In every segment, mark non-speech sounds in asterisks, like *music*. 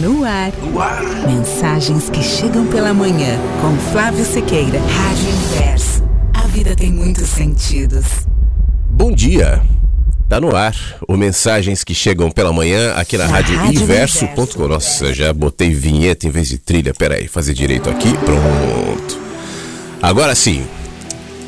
No ar. No ar. Mensagens que chegam pela manhã. Com Flávio Sequeira. Rádio Inverso. A vida tem muitos sentidos. Bom dia. Tá no ar o Mensagens que chegam pela manhã aqui na, Rádio Rádio Inverso.com. Inverso. Nossa, já botei vinheta em vez de trilha. Pera aí, fazer direito aqui. Pronto. Agora sim.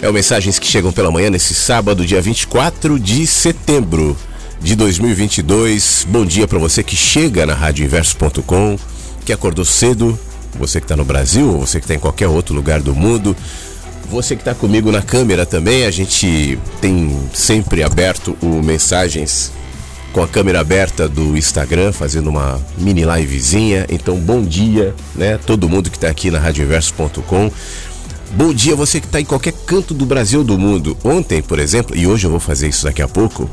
É o Mensagens que chegam pela manhã nesse sábado, dia 24 de setembro de 2022. Bom dia para você que chega na radioinverso.com, que acordou cedo, você que está no Brasil ou você que está em qualquer outro lugar do mundo. Você que está comigo na câmera também, a gente tem sempre aberto o Mensagens com a câmera aberta do Instagram, fazendo uma mini livezinha. Então, bom dia, né? Todo mundo que está aqui na radioinverso.com. Bom dia você que está em qualquer canto do Brasil do mundo. Ontem, por exemplo, e hoje eu vou fazer isso daqui a pouco,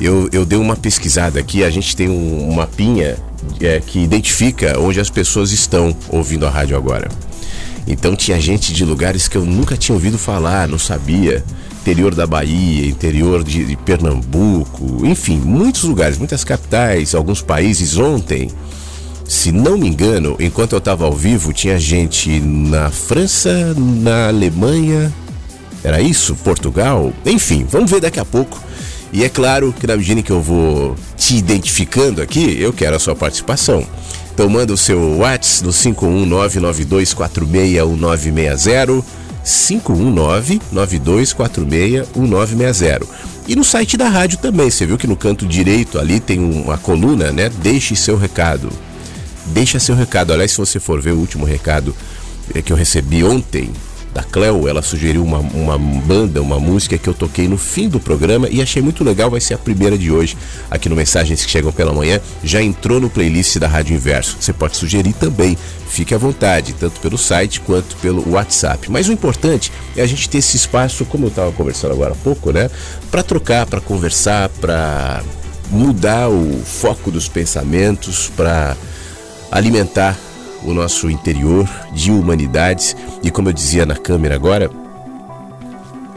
eu, eu dei uma pesquisada aqui. A gente tem um, mapinha é, que identifica onde as pessoas estão ouvindo a rádio agora. Então tinha gente de lugares que eu nunca tinha ouvido falar, não sabia. Interior da Bahia, interior de, de Pernambuco, enfim, muitos lugares, muitas capitais, alguns países. Ontem, se não me engano, enquanto eu estava ao vivo, tinha gente na França, na Alemanha, era isso? Portugal? Enfim, vamos ver daqui a pouco. E é claro que na medida que eu vou te identificando aqui, eu quero a sua participação. Então manda o seu WhatsApp no 51992461960, 51992461960. E no site da rádio também, você viu que no canto direito ali tem uma coluna, né? Deixe seu recado. Deixa seu recado. Aliás, se você for ver o último recado eh, que eu recebi ontem da Cleo, ela sugeriu uma, uma banda, uma música que eu toquei no fim do programa e achei muito legal. Vai ser a primeira de hoje aqui no Mensagens que Chegam pela Manhã. Já entrou no playlist da Rádio Inverso. Você pode sugerir também. Fique à vontade, tanto pelo site quanto pelo WhatsApp. Mas o importante é a gente ter esse espaço, como eu estava conversando agora há pouco, né? Para trocar, para conversar, para mudar o foco dos pensamentos, para alimentar o nosso interior de humanidades e como eu dizia na câmera agora,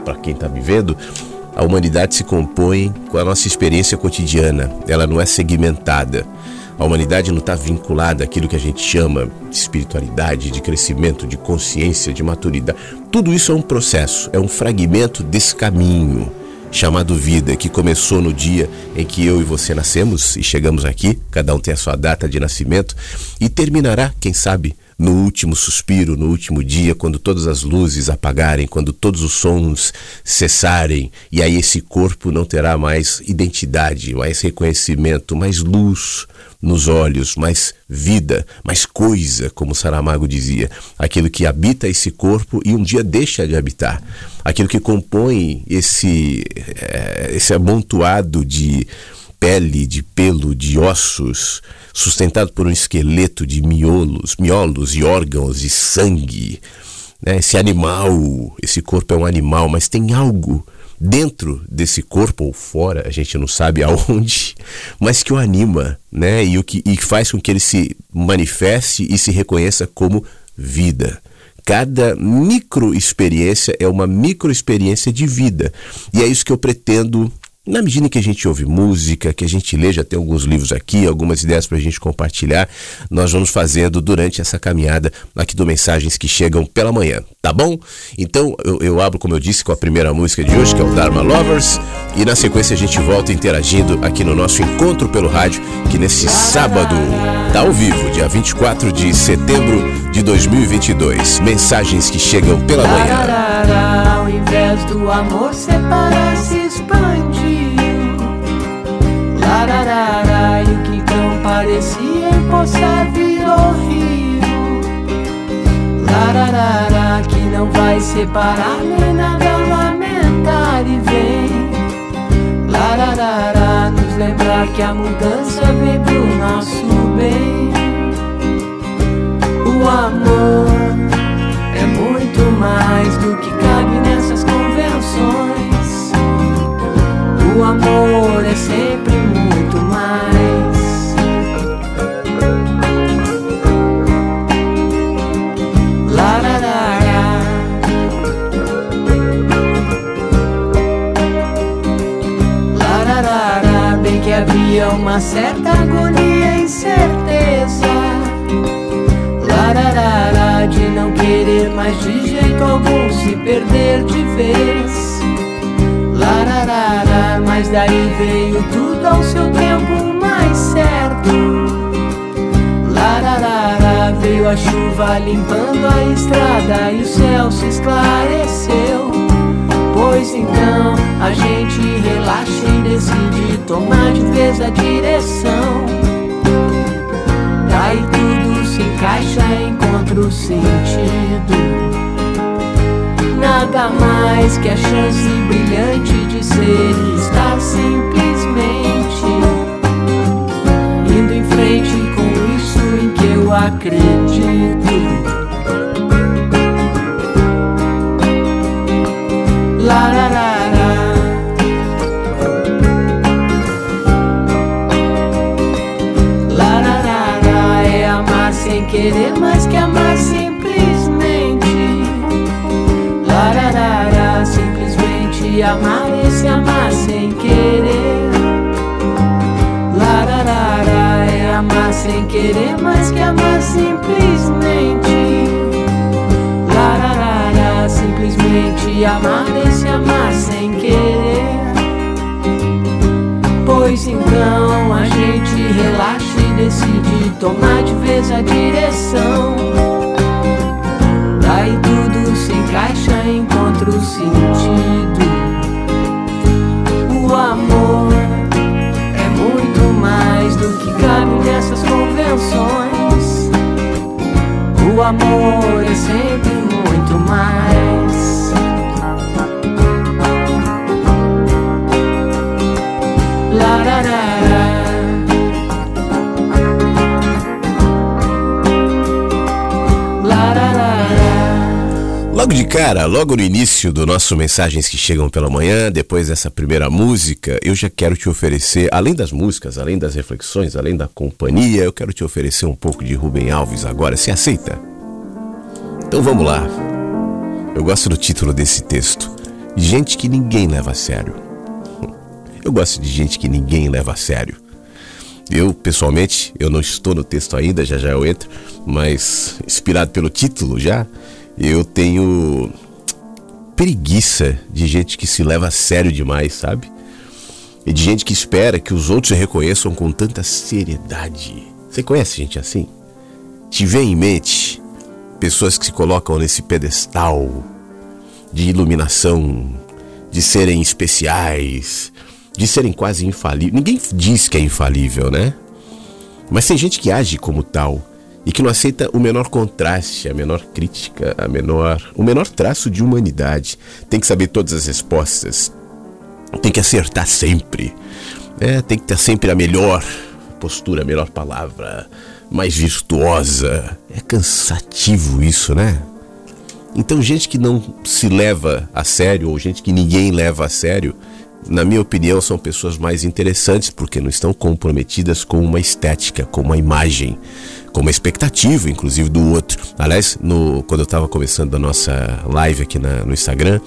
para quem está me vendo, a humanidade se compõe com a nossa experiência cotidiana, ela não é segmentada. A humanidade não está vinculada àquilo que a gente chama de espiritualidade, de crescimento, de consciência, de maturidade. Tudo isso é um processo, é um fragmento desse caminho chamado vida, que começou no dia em que eu e você nascemos e chegamos aqui, cada um tem a sua data de nascimento, e terminará, quem sabe, no último suspiro, no último dia, quando todas as luzes apagarem, quando todos os sons cessarem, e aí esse corpo não terá mais identidade, mais reconhecimento, mais luz nos olhos, mais vida, mais coisa, como Saramago dizia, aquilo que habita esse corpo e um dia deixa de habitar, aquilo que compõe esse, eh, esse amontoado de pele, de pelo, de ossos, sustentado por um esqueleto de miolos, miolos e órgãos e sangue. Né? Esse animal, esse corpo é um animal, mas tem algo dentro desse corpo ou fora, a gente não sabe *laughs* aonde, mas que o anima, né? E o que e faz com que ele se manifeste e se reconheça como vida. Cada micro experiência é uma micro experiência de vida. E é isso que eu pretendo na medida em que a gente ouve música, que a gente lê, já tem alguns livros aqui, algumas ideias para a gente compartilhar, nós vamos fazendo durante essa caminhada aqui do Mensagens que Chegam pela Manhã, tá bom? Então eu, eu abro, como eu disse, com a primeira música de hoje, que é o Dharma Lovers, e na sequência a gente volta interagindo aqui no nosso encontro pelo rádio, que nesse sábado tá ao vivo, dia 24 de setembro de 2022. Mensagens que Chegam pela Manhã. Ao invés do amor separar se Lararara, e o que então parecia empoçar virou rio Lararara, que não vai separar nem nada lamentar e vem Lararara, nos lembrar que a mudança vem pro nosso bem O amor é muito mais do que cabe nessas convenções. O amor é sempre muito mais. La la. Bem que havia uma certa agonia e incerteza. Lararara de não querer mais de jeito algum se perder de vez mas daí veio tudo ao seu tempo mais certo. Lararara, veio a chuva limpando a estrada e o céu se esclareceu. Pois então a gente relaxa e decide tomar de vez a direção. Daí tudo se encaixa, encontra o sentido. Nada mais que a chance brilhante de ser e estar simplesmente indo em frente com isso em que eu acredito. Amar esse amar sem querer. Lararara é amar sem querer, mas que amar simplesmente. Lararara, simplesmente amar esse amar sem querer. Pois então a gente relaxa e decide tomar de vez a direção. Daí tudo se encaixa, encontra o sentido. Convenções. O amor é sempre muito mais. Logo de cara, logo no início do nosso Mensagens que Chegam pela Manhã, depois dessa primeira música, eu já quero te oferecer, além das músicas, além das reflexões, além da companhia, eu quero te oferecer um pouco de Rubem Alves agora. Se aceita? Então vamos lá. Eu gosto do título desse texto: Gente que ninguém leva a sério. Eu gosto de gente que ninguém leva a sério. Eu, pessoalmente, eu não estou no texto ainda, já já eu entro, mas inspirado pelo título já, eu tenho preguiça de gente que se leva a sério demais, sabe? E de gente que espera que os outros se reconheçam com tanta seriedade. Você conhece gente assim? Te vem em mente pessoas que se colocam nesse pedestal de iluminação, de serem especiais, de serem quase infalíveis. Ninguém diz que é infalível, né? Mas tem gente que age como tal e que não aceita o menor contraste, a menor crítica, a menor, o menor traço de humanidade. Tem que saber todas as respostas. Tem que acertar sempre. É, tem que ter sempre a melhor postura, a melhor palavra, mais virtuosa. É cansativo isso, né? Então, gente que não se leva a sério, ou gente que ninguém leva a sério, na minha opinião, são pessoas mais interessantes porque não estão comprometidas com uma estética, com uma imagem, com uma expectativa, inclusive, do outro. Aliás, no, quando eu estava começando a nossa live aqui na, no Instagram,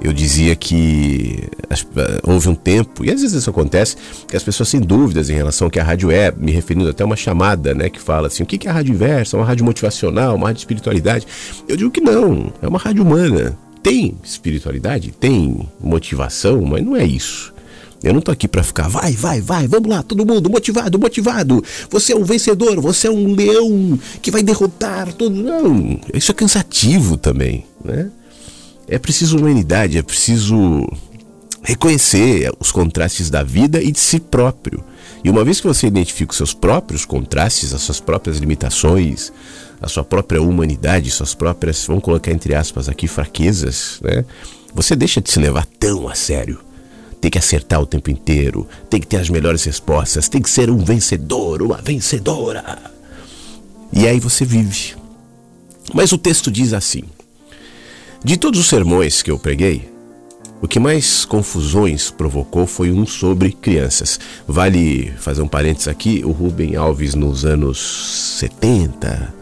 eu dizia que as, houve um tempo, e às vezes isso acontece, que as pessoas têm dúvidas em relação ao que a rádio é, me referindo até a uma chamada, né, que fala assim, o que é a rádio inversa? Uma rádio motivacional, uma rádio de espiritualidade? Eu digo que não, é uma rádio humana. Tem espiritualidade, tem motivação, mas não é isso. Eu não tô aqui para ficar, vai, vai, vai, vamos lá, todo mundo motivado, motivado. Você é um vencedor, você é um leão que vai derrotar todo. Não, isso é cansativo também, né? É preciso humanidade, é preciso reconhecer os contrastes da vida e de si próprio. E uma vez que você identifica os seus próprios contrastes, as suas próprias limitações, a sua própria humanidade, suas próprias, vamos colocar entre aspas aqui, fraquezas, né? Você deixa de se levar tão a sério. Tem que acertar o tempo inteiro, tem que ter as melhores respostas, tem que ser um vencedor, uma vencedora. E aí você vive. Mas o texto diz assim: De todos os sermões que eu preguei, o que mais confusões provocou foi um sobre crianças. Vale fazer um parênteses aqui: o Rubem Alves, nos anos 70,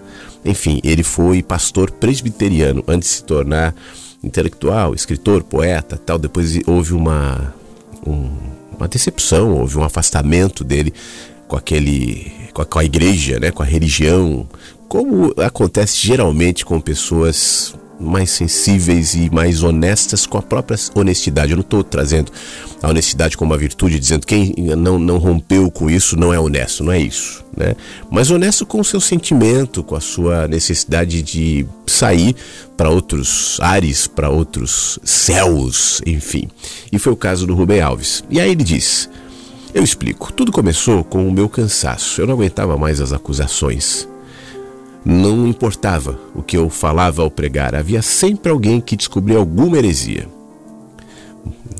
enfim, ele foi pastor presbiteriano antes de se tornar intelectual, escritor, poeta, tal. Depois houve uma um, uma decepção, houve um afastamento dele com aquele com a, com a igreja, né, com a religião, como acontece geralmente com pessoas mais sensíveis e mais honestas com a própria honestidade. Eu não estou trazendo a honestidade como uma virtude, dizendo quem não, não rompeu com isso não é honesto, não é isso. Né? Mas honesto com o seu sentimento, com a sua necessidade de sair para outros ares, para outros céus, enfim. E foi o caso do Rubem Alves. E aí ele diz: Eu explico. Tudo começou com o meu cansaço. Eu não aguentava mais as acusações. Não importava o que eu falava ao pregar, havia sempre alguém que descobria alguma heresia.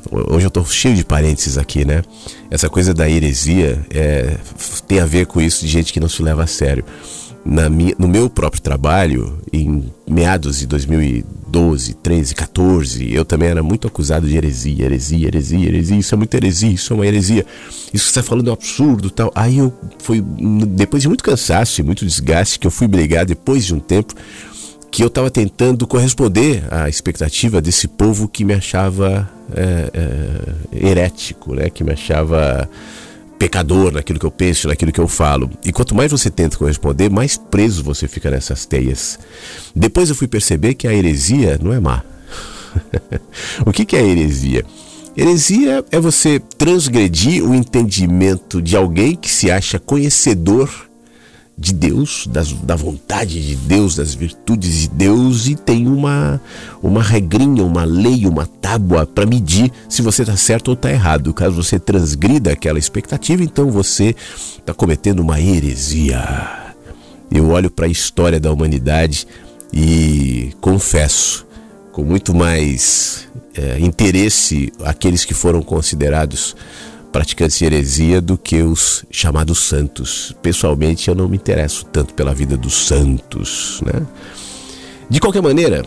Hoje eu estou cheio de parênteses aqui, né? Essa coisa da heresia é, tem a ver com isso de gente que não se leva a sério na minha, no meu próprio trabalho, em meados de 2012, 13, 14, eu também era muito acusado de heresia, heresia, heresia, heresia, isso é muito heresia, isso é uma heresia, isso que você está falando é um absurdo tal. Aí eu fui, depois de muito cansaço e muito desgaste, que eu fui brigar depois de um tempo, que eu estava tentando corresponder à expectativa desse povo que me achava é, é, herético, né? que me achava pecador naquilo que eu penso, naquilo que eu falo. E quanto mais você tenta corresponder, mais preso você fica nessas teias. Depois eu fui perceber que a heresia não é má. *laughs* o que, que é heresia? Heresia é você transgredir o entendimento de alguém que se acha conhecedor de Deus, das, da vontade de Deus, das virtudes de Deus e tem uma, uma regrinha, uma lei, uma tábua para medir se você está certo ou está errado. Caso você transgrida aquela expectativa, então você está cometendo uma heresia. Eu olho para a história da humanidade e confesso com muito mais é, interesse aqueles que foram considerados praticantes de heresia do que os chamados santos. Pessoalmente, eu não me interesso tanto pela vida dos santos, né? De qualquer maneira,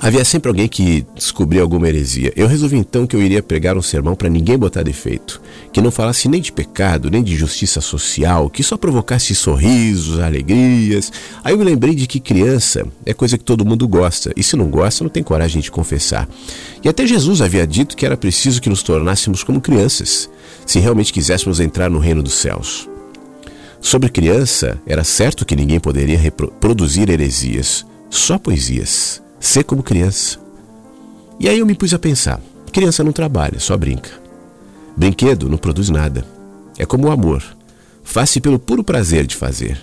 havia sempre alguém que descobria alguma heresia. Eu resolvi então que eu iria pregar um sermão para ninguém botar defeito, que não falasse nem de pecado, nem de justiça social, que só provocasse sorrisos, alegrias. Aí eu me lembrei de que criança é coisa que todo mundo gosta, e se não gosta, não tem coragem de confessar. E até Jesus havia dito que era preciso que nos tornássemos como crianças, se realmente quiséssemos entrar no reino dos céus. Sobre criança, era certo que ninguém poderia reproduzir heresias, só poesias, ser como criança. E aí eu me pus a pensar: criança não trabalha, só brinca. Brinquedo não produz nada. É como o amor, faz-se pelo puro prazer de fazer.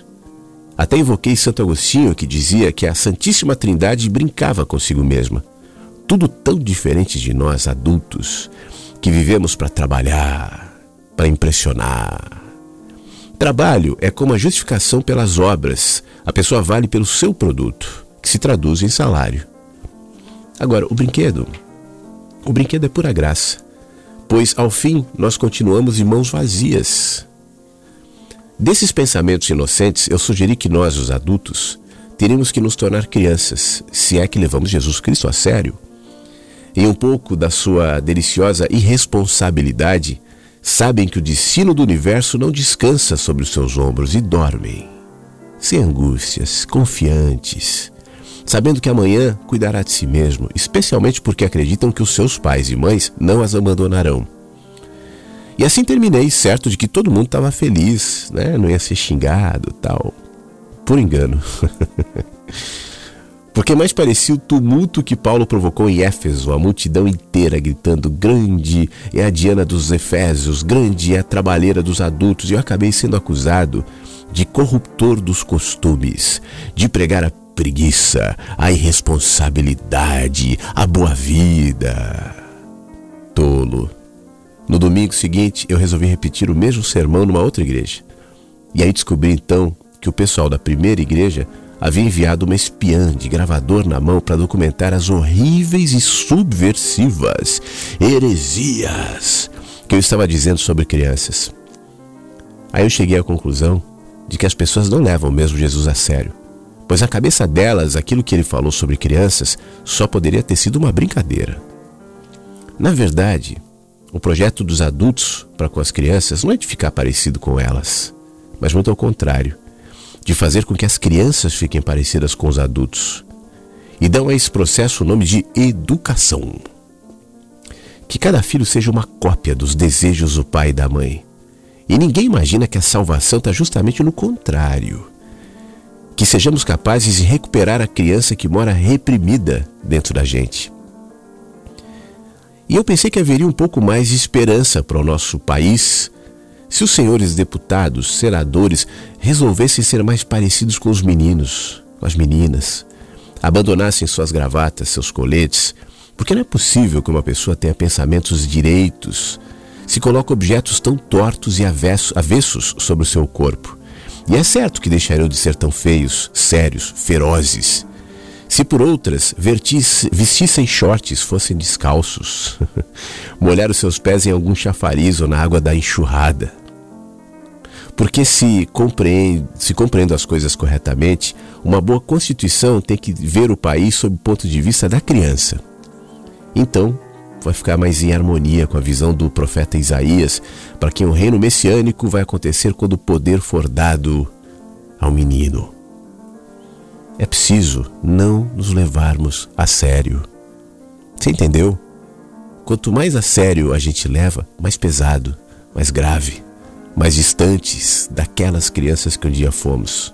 Até invoquei Santo Agostinho, que dizia que a Santíssima Trindade brincava consigo mesma tudo tão diferente de nós adultos que vivemos para trabalhar, para impressionar. Trabalho é como a justificação pelas obras. A pessoa vale pelo seu produto, que se traduz em salário. Agora, o brinquedo. O brinquedo é pura graça, pois ao fim nós continuamos em mãos vazias. Desses pensamentos inocentes, eu sugeri que nós, os adultos, teríamos que nos tornar crianças, se é que levamos Jesus Cristo a sério em um pouco da sua deliciosa irresponsabilidade, sabem que o destino do universo não descansa sobre os seus ombros e dormem, sem angústias, confiantes, sabendo que amanhã cuidará de si mesmo, especialmente porque acreditam que os seus pais e mães não as abandonarão. E assim terminei, certo de que todo mundo estava feliz, né? não ia ser xingado tal. Por engano. *laughs* Porque mais parecia o tumulto que Paulo provocou em Éfeso, a multidão inteira gritando: Grande é a Diana dos Efésios, grande é a trabalheira dos adultos, e eu acabei sendo acusado de corruptor dos costumes, de pregar a preguiça, a irresponsabilidade, a boa vida. Tolo. No domingo seguinte, eu resolvi repetir o mesmo sermão numa outra igreja. E aí descobri então que o pessoal da primeira igreja havia enviado uma espiã de gravador na mão para documentar as horríveis e subversivas heresias que eu estava dizendo sobre crianças. Aí eu cheguei à conclusão de que as pessoas não levam mesmo Jesus a sério, pois na cabeça delas aquilo que ele falou sobre crianças só poderia ter sido uma brincadeira. Na verdade, o projeto dos adultos para com as crianças não é de ficar parecido com elas, mas muito ao contrário de fazer com que as crianças fiquem parecidas com os adultos. E dão a esse processo o nome de educação. Que cada filho seja uma cópia dos desejos do pai e da mãe. E ninguém imagina que a salvação está justamente no contrário. Que sejamos capazes de recuperar a criança que mora reprimida dentro da gente. E eu pensei que haveria um pouco mais de esperança para o nosso país se os senhores deputados, senadores, resolvessem ser mais parecidos com os meninos, com as meninas, abandonassem suas gravatas, seus coletes, porque não é possível que uma pessoa tenha pensamentos direitos se coloca objetos tão tortos e avessos sobre o seu corpo. E é certo que deixariam de ser tão feios, sérios, ferozes. Se por outras vestissem shorts, fossem descalços, *laughs* molhar os seus pés em algum chafariz ou na água da enxurrada. Porque se compreendo, se compreendo as coisas corretamente, uma boa constituição tem que ver o país sob o ponto de vista da criança. Então, vai ficar mais em harmonia com a visão do profeta Isaías, para que o reino messiânico vai acontecer quando o poder for dado ao menino. É preciso não nos levarmos a sério. Você entendeu? Quanto mais a sério a gente leva, mais pesado, mais grave mais distantes daquelas crianças que um dia fomos.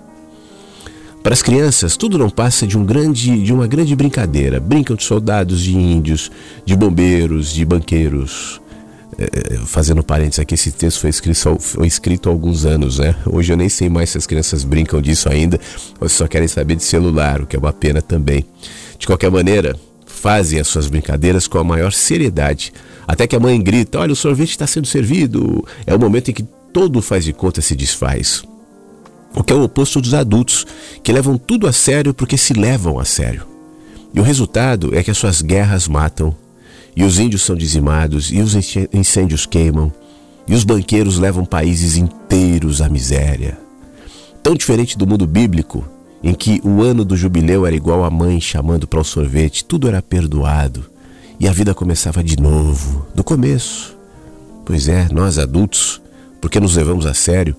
Para as crianças, tudo não passa de, um grande, de uma grande brincadeira. Brincam de soldados, de índios, de bombeiros, de banqueiros. É, fazendo parênteses aqui, esse texto foi escrito, foi escrito há alguns anos, né? Hoje eu nem sei mais se as crianças brincam disso ainda ou se só querem saber de celular, o que é uma pena também. De qualquer maneira, fazem as suas brincadeiras com a maior seriedade. Até que a mãe grita: Olha, o sorvete está sendo servido. É o momento em que todo faz de conta se desfaz. O que é o oposto dos adultos, que levam tudo a sério porque se levam a sério. E o resultado é que as suas guerras matam, e os índios são dizimados, e os incêndios queimam, e os banqueiros levam países inteiros à miséria. Tão diferente do mundo bíblico, em que o ano do jubileu era igual a mãe chamando para o sorvete, tudo era perdoado e a vida começava de novo, do começo. Pois é, nós adultos porque nos levamos a sério,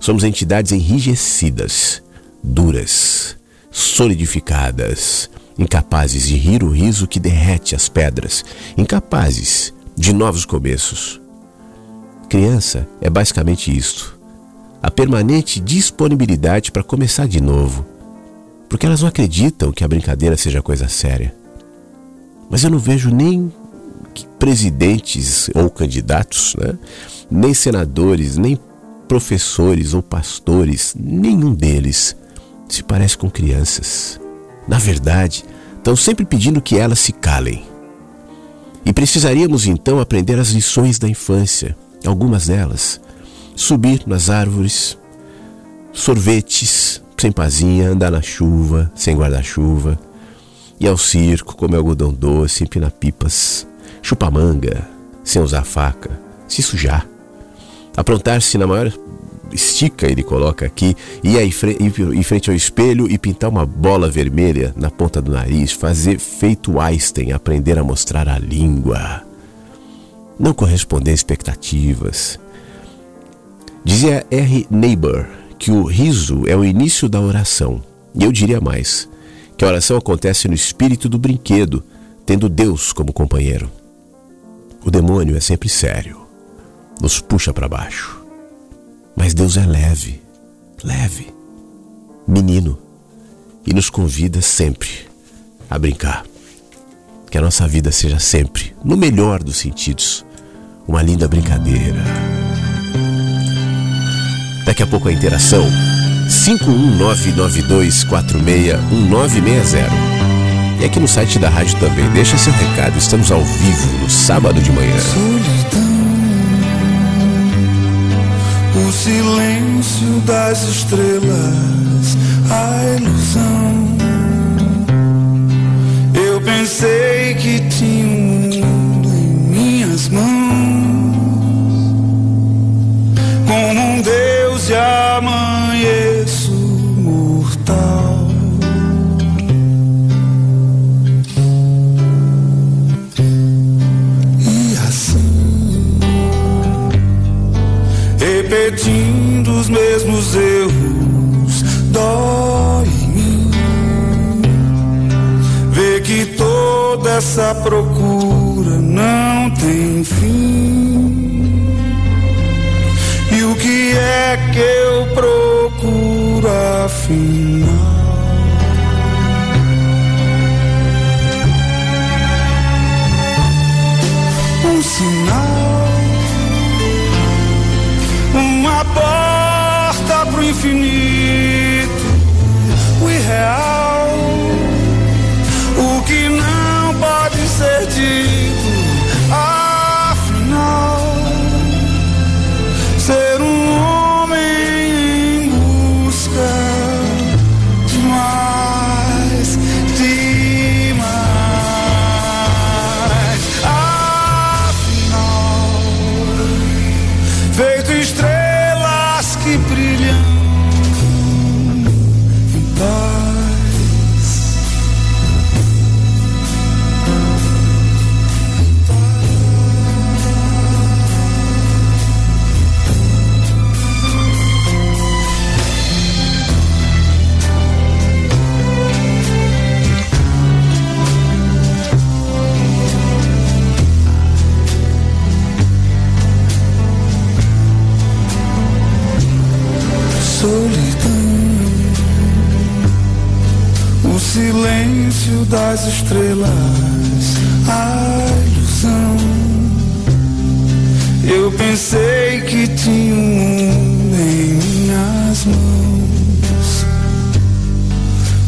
somos entidades enrijecidas, duras, solidificadas, incapazes de rir o riso que derrete as pedras, incapazes de novos começos. Criança é basicamente isto: a permanente disponibilidade para começar de novo, porque elas não acreditam que a brincadeira seja coisa séria. Mas eu não vejo nem presidentes ou candidatos, né? nem senadores, nem professores ou pastores, nenhum deles se parece com crianças. Na verdade, estão sempre pedindo que elas se calem. E precisaríamos então aprender as lições da infância, algumas delas. Subir nas árvores, sorvetes, sem pazinha, andar na chuva, sem guarda-chuva, ir ao circo, comer algodão doce, empinar pipas, chupar manga, sem usar faca, se sujar, aprontar-se na maior estica, ele coloca aqui, ir em frente ao espelho e pintar uma bola vermelha na ponta do nariz, fazer feito Einstein, aprender a mostrar a língua, não corresponder a expectativas. Dizia R. Neighbor que o riso é o início da oração, e eu diria mais, que a oração acontece no espírito do brinquedo, tendo Deus como companheiro. O demônio é sempre sério nos puxa para baixo. Mas Deus é leve, leve, menino, e nos convida sempre a brincar. Que a nossa vida seja sempre, no melhor dos sentidos, uma linda brincadeira. Daqui a pouco a interação 51992461960. E aqui no site da rádio também. Deixa seu recado, estamos ao vivo no sábado de manhã. Silêncio das estrelas, a ilusão. Eu pensei que tinha um mundo em minhas mãos, como um Deus e amanheço repetindo os mesmos erros. Dói em mim ver que toda essa procura não tem fim. E o que é que eu procuro afinal? Porta das estrelas, a ilusão. Eu pensei que tinha um em minhas mãos,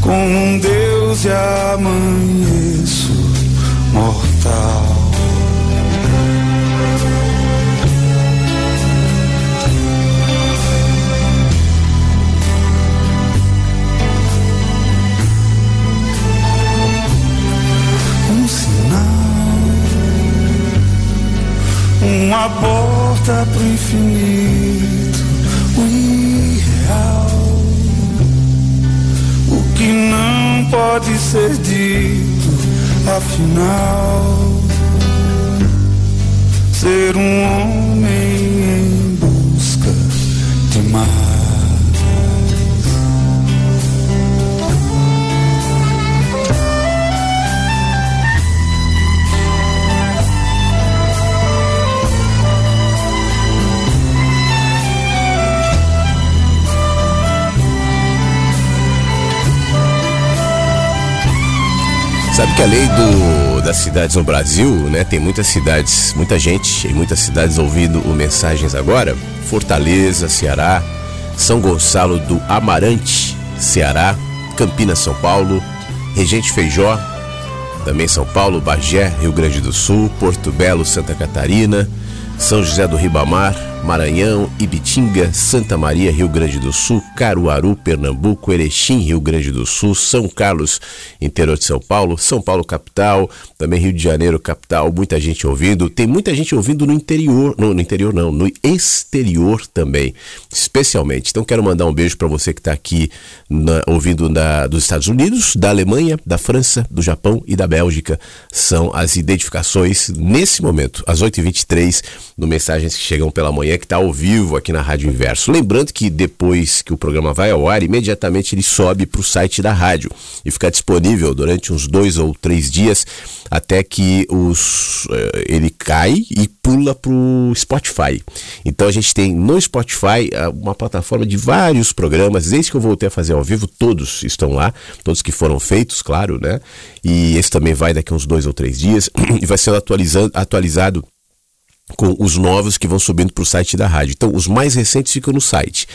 como um Deus e amanheço mortal. Uma porta pro infinito, o irreal, o que não pode ser dito, afinal, ser um homem Sabe que além do, das cidades no Brasil, né, tem muitas cidades, muita gente em muitas cidades ouvindo o Mensagens agora. Fortaleza, Ceará, São Gonçalo do Amarante, Ceará, Campinas, São Paulo, Regente Feijó, também São Paulo, Bagé, Rio Grande do Sul, Porto Belo, Santa Catarina, São José do Ribamar, Maranhão, Ibitinga, Santa Maria, Rio Grande do Sul, Caruaru, Pernambuco, Erechim, Rio Grande do Sul, São Carlos, interior de São Paulo, São Paulo capital, também Rio de Janeiro capital, muita gente ouvindo. Tem muita gente ouvindo no interior, no, no interior não, no exterior também, especialmente. Então quero mandar um beijo para você que está aqui na- ouvindo na, dos Estados Unidos, da Alemanha, da França, do Japão e da Bélgica. São as identificações nesse momento, às 8h23, no Mensagens que Chegam pela Manhã, que está ao vivo aqui na Rádio Inverso. Lembrando que depois que o programa vai ao ar, imediatamente ele sobe para o site da rádio e fica disponível durante uns dois ou três dias até que os, eh, ele cai e pula para o Spotify. Então a gente tem no Spotify ah, uma plataforma de vários programas, desde que eu voltei a fazer ao vivo, todos estão lá, todos que foram feitos, claro, né? E esse também vai daqui uns dois ou três dias *clears throat* e vai sendo atualizado com os novos que vão subindo para o site da rádio. Então, os mais recentes ficam no site.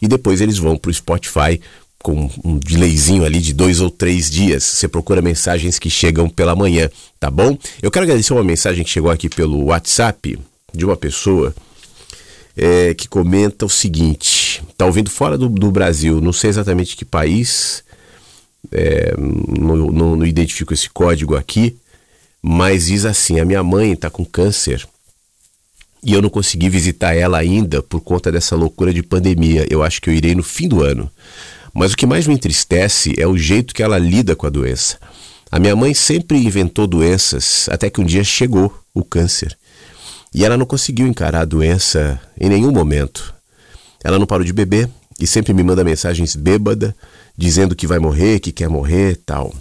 E depois eles vão para o Spotify com um delayzinho ali de dois ou três dias. Você procura mensagens que chegam pela manhã, tá bom? Eu quero agradecer uma mensagem que chegou aqui pelo WhatsApp de uma pessoa é, que comenta o seguinte: tá ouvindo fora do, do Brasil, não sei exatamente que país, é, não, não, não identifico esse código aqui, mas diz assim: a minha mãe está com câncer e eu não consegui visitar ela ainda por conta dessa loucura de pandemia. Eu acho que eu irei no fim do ano. Mas o que mais me entristece é o jeito que ela lida com a doença. A minha mãe sempre inventou doenças até que um dia chegou o câncer. E ela não conseguiu encarar a doença em nenhum momento. Ela não parou de beber e sempre me manda mensagens bêbada, dizendo que vai morrer, que quer morrer tal.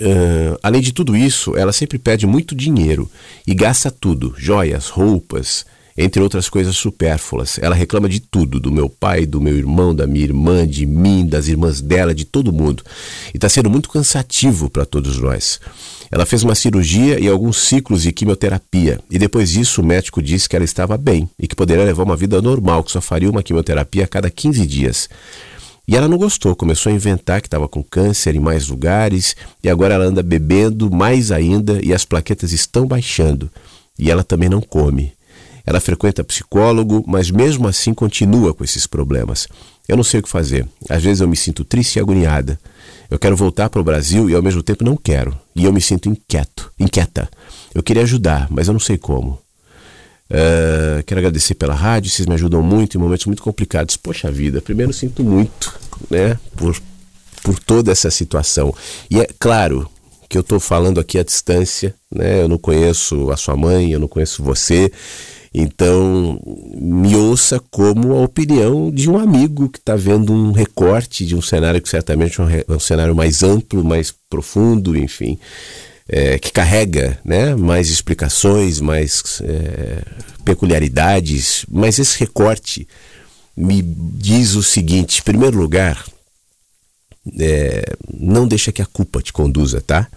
Uh, além de tudo isso, ela sempre pede muito dinheiro e gasta tudo: joias, roupas, entre outras coisas supérfluas. Ela reclama de tudo, do meu pai, do meu irmão, da minha irmã, de mim, das irmãs dela, de todo mundo. E está sendo muito cansativo para todos nós. Ela fez uma cirurgia e alguns ciclos de quimioterapia. E depois disso, o médico disse que ela estava bem e que poderia levar uma vida normal, que só faria uma quimioterapia a cada 15 dias. E ela não gostou, começou a inventar que estava com câncer em mais lugares e agora ela anda bebendo mais ainda e as plaquetas estão baixando. E ela também não come. Ela frequenta psicólogo, mas mesmo assim continua com esses problemas. Eu não sei o que fazer. Às vezes eu me sinto triste e agoniada. Eu quero voltar para o Brasil e ao mesmo tempo não quero. E eu me sinto inquieto, inquieta. Eu queria ajudar, mas eu não sei como. Uh, quero agradecer pela rádio, vocês me ajudam muito em momentos muito complicados. Poxa vida, primeiro sinto muito, né, por, por toda essa situação. E é claro que eu estou falando aqui à distância, né, eu não conheço a sua mãe, eu não conheço você, então me ouça como a opinião de um amigo que está vendo um recorte de um cenário que certamente é um, é um cenário mais amplo, mais profundo, enfim é, que carrega né, mais explicações, mais é, peculiaridades, mas esse recorte me diz o seguinte: em primeiro lugar, é, não deixa que a culpa te conduza, tá?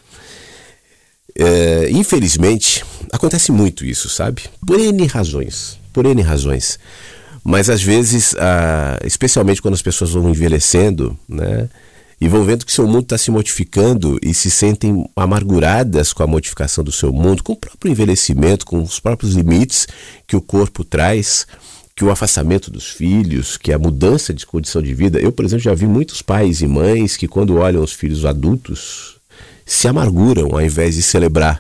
É, infelizmente, acontece muito isso, sabe? Por N razões. Por N razões. Mas às vezes, ah, especialmente quando as pessoas vão envelhecendo, né? E vão vendo que seu mundo está se modificando e se sentem amarguradas com a modificação do seu mundo, com o próprio envelhecimento, com os próprios limites que o corpo traz, que o afastamento dos filhos, que a mudança de condição de vida. Eu, por exemplo, já vi muitos pais e mães que, quando olham os filhos adultos, se amarguram ao invés de celebrar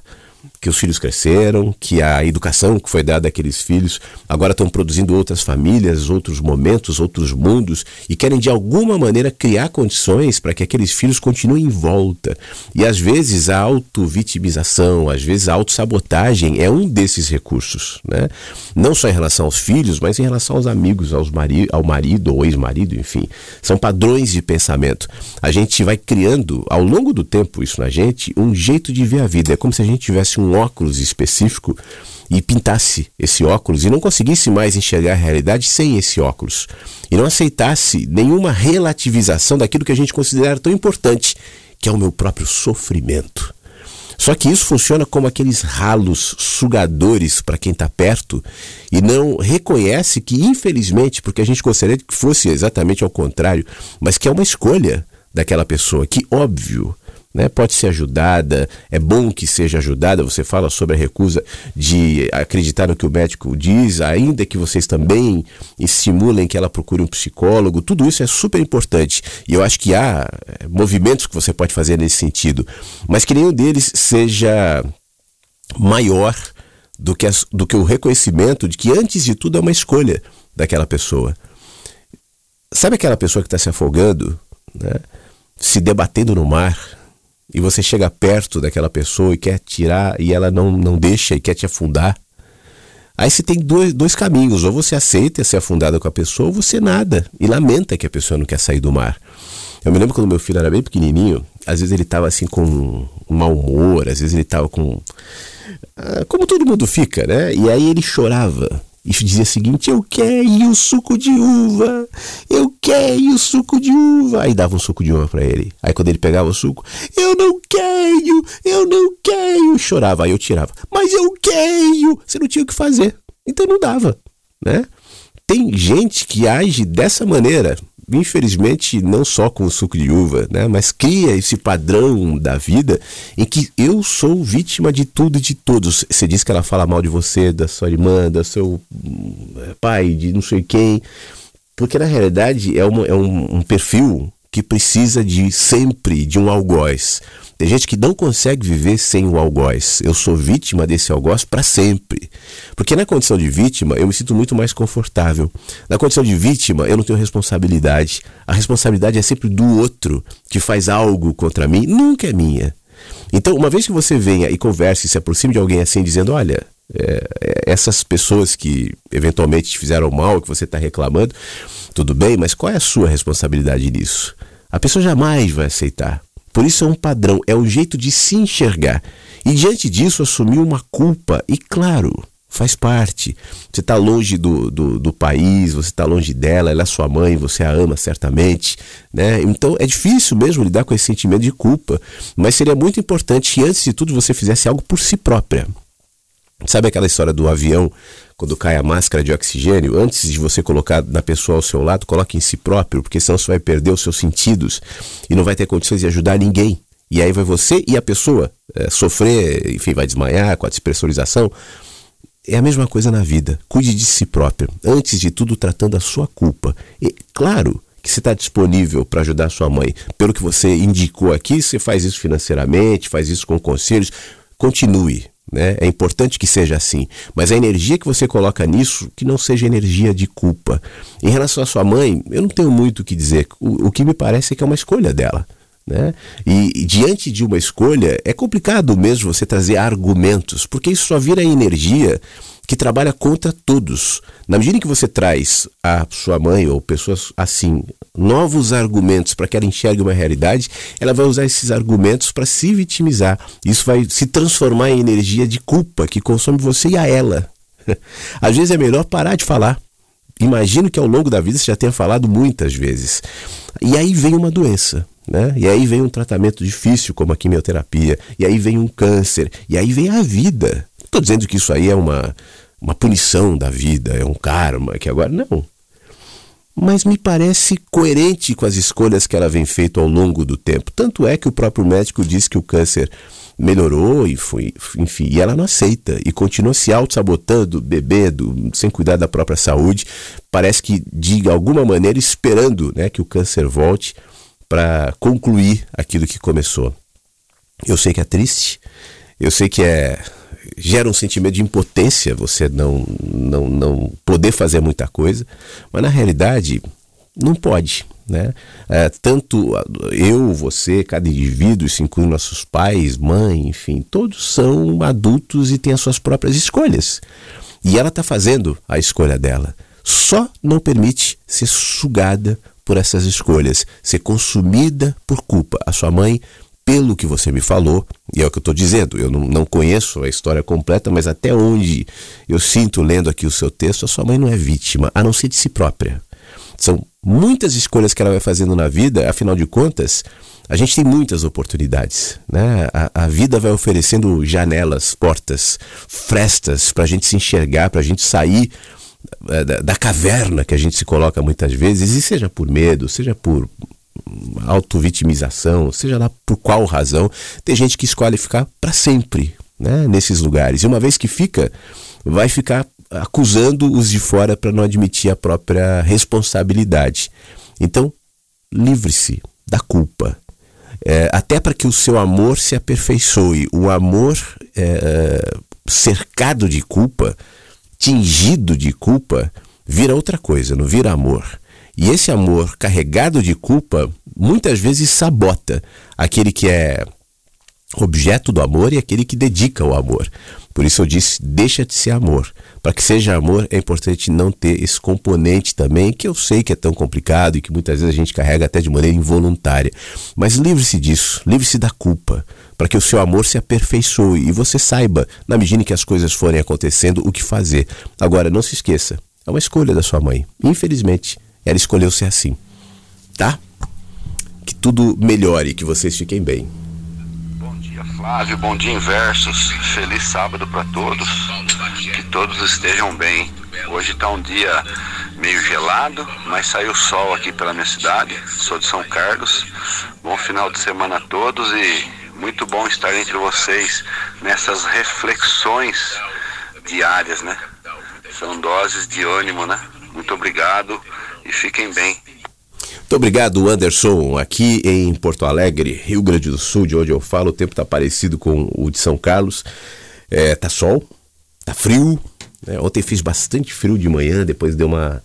que os filhos cresceram, que a educação que foi dada àqueles filhos agora estão produzindo outras famílias, outros momentos, outros mundos e querem de alguma maneira criar condições para que aqueles filhos continuem em volta. E às vezes a auto-vitimização, às vezes a autossabotagem é um desses recursos, né? Não só em relação aos filhos, mas em relação aos amigos, aos mari ao marido ou ex-marido, enfim. São padrões de pensamento. A gente vai criando ao longo do tempo isso na gente, um jeito de ver a vida. É como se a gente tivesse um óculos específico e pintasse esse óculos e não conseguisse mais enxergar a realidade sem esse óculos e não aceitasse nenhuma relativização daquilo que a gente considera tão importante, que é o meu próprio sofrimento. Só que isso funciona como aqueles ralos sugadores para quem está perto e não reconhece que, infelizmente, porque a gente gostaria que fosse exatamente ao contrário, mas que é uma escolha daquela pessoa, que, óbvio, né, pode ser ajudada, é bom que seja ajudada. Você fala sobre a recusa de acreditar no que o médico diz, ainda que vocês também estimulem que ela procure um psicólogo. Tudo isso é super importante e eu acho que há é, movimentos que você pode fazer nesse sentido, mas que nenhum deles seja maior do que, as, do que o reconhecimento de que, antes de tudo, é uma escolha daquela pessoa. Sabe aquela pessoa que está se afogando, né, se debatendo no mar? E você chega perto daquela pessoa e quer tirar e ela não, não deixa e quer te afundar. Aí você tem dois, dois caminhos: ou você aceita ser afundada com a pessoa, ou você nada e lamenta que a pessoa não quer sair do mar. Eu me lembro quando meu filho era bem pequenininho, às vezes ele estava assim com um mau humor, às vezes ele estava com. Ah, como todo mundo fica, né? E aí ele chorava e dizia o seguinte: Eu quero o suco de uva, eu quero suco de uva. Aí dava um suco de uva para ele. Aí quando ele pegava o suco, eu não quero, eu não quero. Chorava, aí eu tirava, mas eu quero. Você não tinha o que fazer, então não dava, né? Tem gente que age dessa maneira, infelizmente, não só com o suco de uva, né, mas cria esse padrão da vida em que eu sou vítima de tudo e de todos. Você diz que ela fala mal de você, da sua irmã, do seu hum, pai, de não sei quem, porque na realidade é, uma, é um, um perfil que precisa de sempre de um algoz. Tem gente que não consegue viver sem o algoz. Eu sou vítima desse algoz para sempre. Porque na condição de vítima, eu me sinto muito mais confortável. Na condição de vítima, eu não tenho responsabilidade. A responsabilidade é sempre do outro que faz algo contra mim, nunca é minha. Então, uma vez que você venha e converse e se aproxime de alguém assim, dizendo: Olha, é, é essas pessoas que eventualmente te fizeram mal, que você está reclamando, tudo bem, mas qual é a sua responsabilidade nisso? A pessoa jamais vai aceitar. Por isso é um padrão, é o jeito de se enxergar. E diante disso assumir uma culpa e, claro, faz parte. Você está longe do, do, do, país, você está longe dela, ela é sua mãe, você a ama certamente, né? Então é difícil mesmo lidar com esse sentimento de culpa, mas seria muito importante que antes de tudo você fizesse algo por si própria. Sabe aquela história do avião, quando cai a máscara de oxigênio? Antes de você colocar na pessoa ao seu lado, coloque em si próprio, porque senão você vai perder os seus sentidos e não vai ter condições de ajudar ninguém. E aí vai você e a pessoa é, sofrer, enfim, vai desmaiar com a despressurização. É a mesma coisa na vida. Cuide de si próprio. Antes de tudo, tratando a sua culpa. E, claro que você está disponível para ajudar a sua mãe. Pelo que você indicou aqui, você faz isso financeiramente, faz isso com conselhos. Continue. Né? É importante que seja assim. Mas a energia que você coloca nisso, que não seja energia de culpa. Em relação à sua mãe, eu não tenho muito o que dizer. O, o que me parece é que é uma escolha dela. Né? E, e, diante de uma escolha, é complicado mesmo você trazer argumentos, porque isso só vira energia que trabalha contra todos. Na medida em que você traz a sua mãe ou pessoas assim novos argumentos para que ela enxergue uma realidade, ela vai usar esses argumentos para se vitimizar. Isso vai se transformar em energia de culpa que consome você e a ela. *laughs* Às vezes é melhor parar de falar. Imagino que ao longo da vida você já tenha falado muitas vezes. E aí vem uma doença. Né? E aí vem um tratamento difícil, como a quimioterapia, e aí vem um câncer, e aí vem a vida. Estou dizendo que isso aí é uma, uma punição da vida, é um karma, que agora. Não. Mas me parece coerente com as escolhas que ela vem feito ao longo do tempo. Tanto é que o próprio médico disse que o câncer melhorou e foi, enfim, e ela não aceita e continua se auto-sabotando, bebendo, sem cuidar da própria saúde. Parece que de alguma maneira esperando, né, que o câncer volte para concluir aquilo que começou. Eu sei que é triste, eu sei que é gera um sentimento de impotência você não não não poder fazer muita coisa, mas na realidade não pode, né? É, tanto eu, você, cada indivíduo, isso inclui nossos pais, mãe, enfim, todos são adultos e têm as suas próprias escolhas. E ela está fazendo a escolha dela. Só não permite ser sugada por essas escolhas, ser consumida por culpa. A sua mãe, pelo que você me falou, e é o que eu estou dizendo, eu não, não conheço a história completa, mas até onde eu sinto lendo aqui o seu texto, a sua mãe não é vítima, a não ser de si própria. São muitas escolhas que ela vai fazendo na vida, afinal de contas, a gente tem muitas oportunidades. Né? A, a vida vai oferecendo janelas, portas, frestas para a gente se enxergar, para a gente sair da, da caverna que a gente se coloca muitas vezes, e seja por medo, seja por autovitimização, seja lá por qual razão, tem gente que escolhe ficar para sempre né, nesses lugares. E uma vez que fica, vai ficar acusando os de fora para não admitir a própria responsabilidade. Então, livre-se da culpa. É, até para que o seu amor se aperfeiçoe. O amor é, cercado de culpa tingido de culpa, vira outra coisa, não vira amor. E esse amor carregado de culpa muitas vezes sabota aquele que é objeto do amor e aquele que dedica o amor. Por isso eu disse: deixa de ser amor. Para que seja amor, é importante não ter esse componente também, que eu sei que é tão complicado e que muitas vezes a gente carrega até de maneira involuntária. Mas livre-se disso, livre-se da culpa, para que o seu amor se aperfeiçoe e você saiba, na medida em que as coisas forem acontecendo, o que fazer. Agora, não se esqueça, é uma escolha da sua mãe. Infelizmente, ela escolheu ser assim. Tá? Que tudo melhore, que vocês fiquem bem. Bom dia, Flávio. Bom dia, Inversos. Feliz sábado para todos. Que todos estejam bem. Hoje está um dia meio gelado, mas saiu sol aqui pela minha cidade. Sou de São Carlos. Bom final de semana a todos e muito bom estar entre vocês nessas reflexões diárias, né? São doses de ânimo, né? Muito obrigado e fiquem bem. Muito obrigado, Anderson. Aqui em Porto Alegre, Rio Grande do Sul, de onde eu falo, o tempo está parecido com o de São Carlos. É, tá sol, tá frio. Né? Ontem fiz bastante frio de manhã, depois deu uma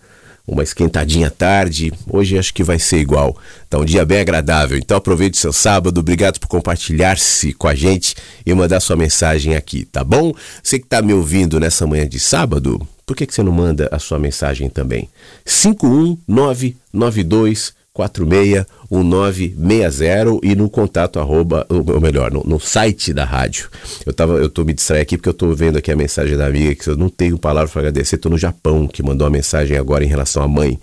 uma esquentadinha tarde. Hoje acho que vai ser igual. Tá um dia bem agradável. Então aproveite seu sábado. Obrigado por compartilhar-se com a gente e mandar sua mensagem aqui, tá bom? Você que está me ouvindo nessa manhã de sábado, por que, que você não manda a sua mensagem também? 51992 461960 e no contato arroba, ou melhor, no, no, site da rádio. Eu tava, eu tô me distraindo aqui porque eu tô vendo aqui a mensagem da amiga que eu não tenho palavra para agradecer, tô no Japão que mandou uma mensagem agora em relação à mãe.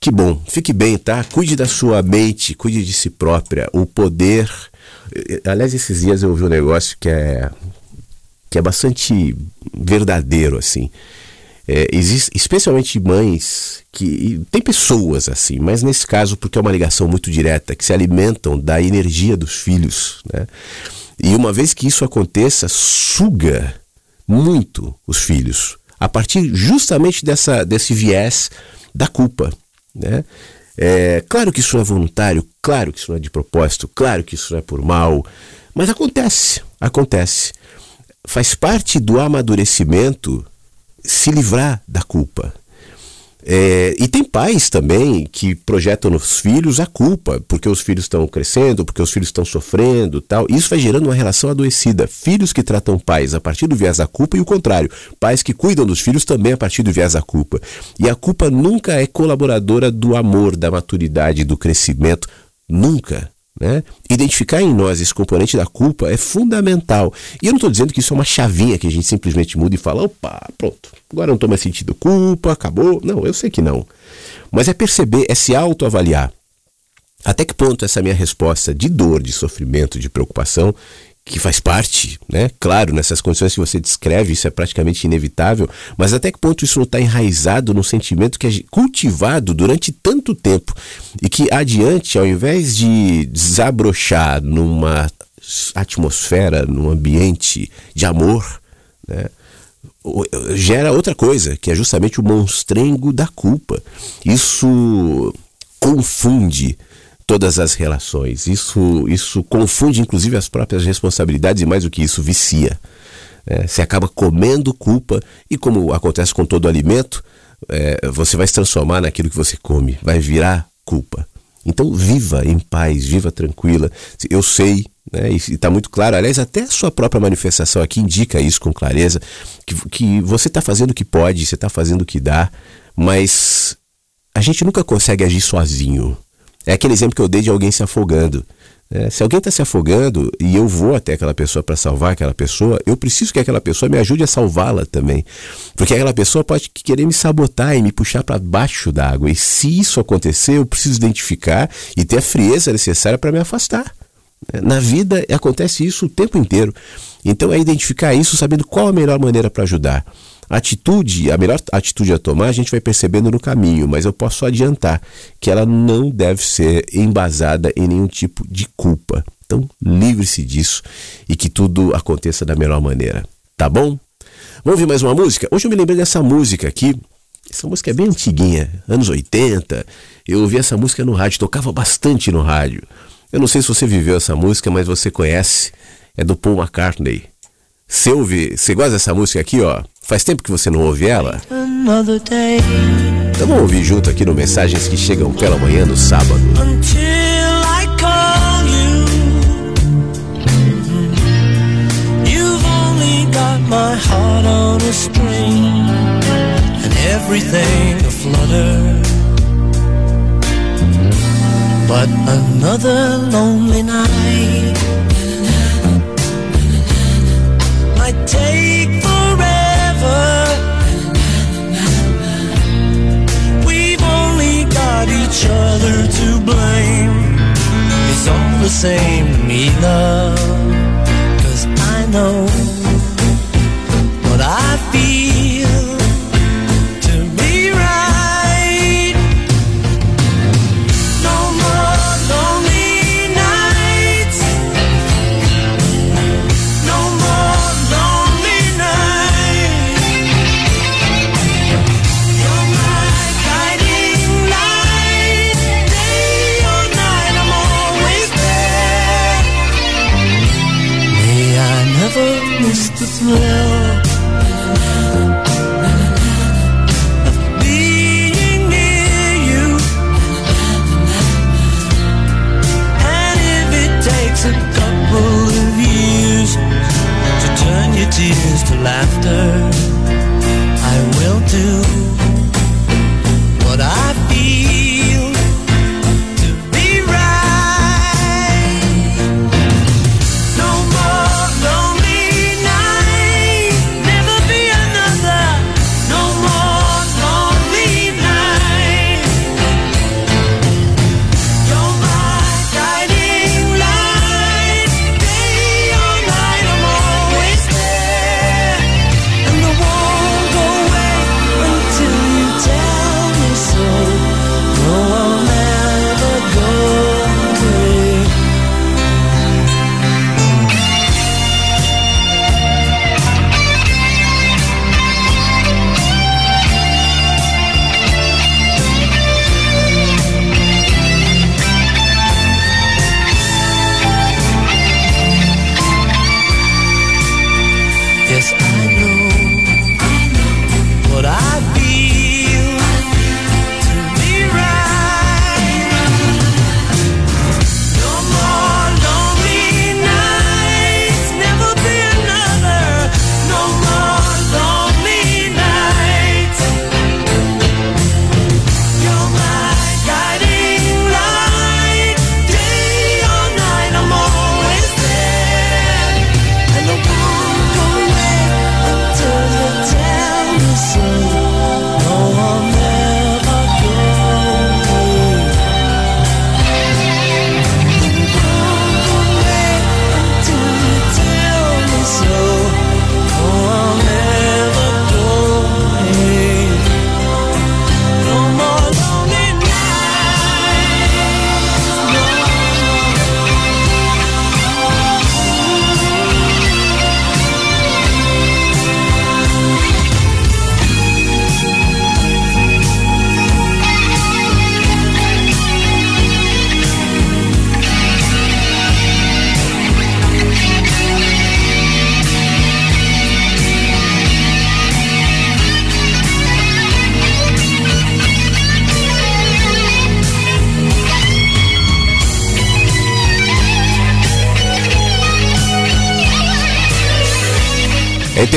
Que bom, fique bem, tá? Cuide da sua mente, cuide de si própria. O poder, aliás, esses dias eu ouvi um negócio que é que é bastante verdadeiro assim. É, existe, especialmente mães que. Tem pessoas assim, mas nesse caso, porque é uma ligação muito direta, que se alimentam da energia dos filhos. Né? E uma vez que isso aconteça, suga muito os filhos, a partir justamente dessa, desse viés da culpa. Né? É, claro que isso não é voluntário, claro que isso não é de propósito, claro que isso não é por mal, mas acontece, acontece. Faz parte do amadurecimento se livrar da culpa. É, e tem pais também que projetam nos filhos a culpa, porque os filhos estão crescendo, porque os filhos estão sofrendo tal. Isso vai gerando uma relação adoecida. Filhos que tratam pais a partir do viés da culpa e o contrário. Pais que cuidam dos filhos também a partir do viés da culpa. E a culpa nunca é colaboradora do amor, da maturidade, do crescimento. Nunca. Né? Identificar em nós esse componente da culpa é fundamental. E eu não estou dizendo que isso é uma chavinha que a gente simplesmente muda e fala: opa, pronto, agora não estou mais sentindo culpa, acabou. Não, eu sei que não. Mas é perceber, é se autoavaliar. Até que ponto essa minha resposta de dor, de sofrimento, de preocupação que faz parte, né? Claro, nessas condições que você descreve, isso é praticamente inevitável, mas até que ponto isso não está enraizado no sentimento que é cultivado durante tanto tempo e que adiante, ao invés de desabrochar numa atmosfera, num ambiente de amor, né? gera outra coisa, que é justamente o monstrengo da culpa. Isso confunde todas as relações. Isso, isso confunde inclusive as próprias responsabilidades e mais do que isso, vicia. É, você acaba comendo culpa e como acontece com todo alimento, é, você vai se transformar naquilo que você come, vai virar culpa. Então viva em paz, viva tranquila. Eu sei, né, e está muito claro, aliás, até a sua própria manifestação aqui indica isso com clareza, que, que você está fazendo o que pode, você está fazendo o que dá, mas a gente nunca consegue agir sozinho. É aquele exemplo que eu dei de alguém se afogando. É, se alguém está se afogando e eu vou até aquela pessoa para salvar aquela pessoa, eu preciso que aquela pessoa me ajude a salvá-la também. Porque aquela pessoa pode querer me sabotar e me puxar para baixo da água. E se isso acontecer, eu preciso identificar e ter a frieza necessária para me afastar. É, na vida acontece isso o tempo inteiro. Então é identificar isso sabendo qual a melhor maneira para ajudar. Atitude, a melhor atitude a tomar, a gente vai percebendo no caminho, mas eu posso adiantar que ela não deve ser embasada em nenhum tipo de culpa. Então, livre-se disso e que tudo aconteça da melhor maneira. Tá bom? Vamos ouvir mais uma música? Hoje eu me lembrei dessa música aqui. Essa música é bem antiguinha, anos 80. Eu ouvi essa música no rádio, tocava bastante no rádio. Eu não sei se você viveu essa música, mas você conhece. É do Paul McCartney. Você ouve, você gosta dessa música aqui, ó? Faz tempo que você não ouve ela? Então vamos ouvir junto aqui no Mensagens que Chegam pela Manhã no sábado. my heart on a string and everything aflutter. But another lonely night might take each other to blame. It's all the same love. Cause I know what I feel. laughter, I will do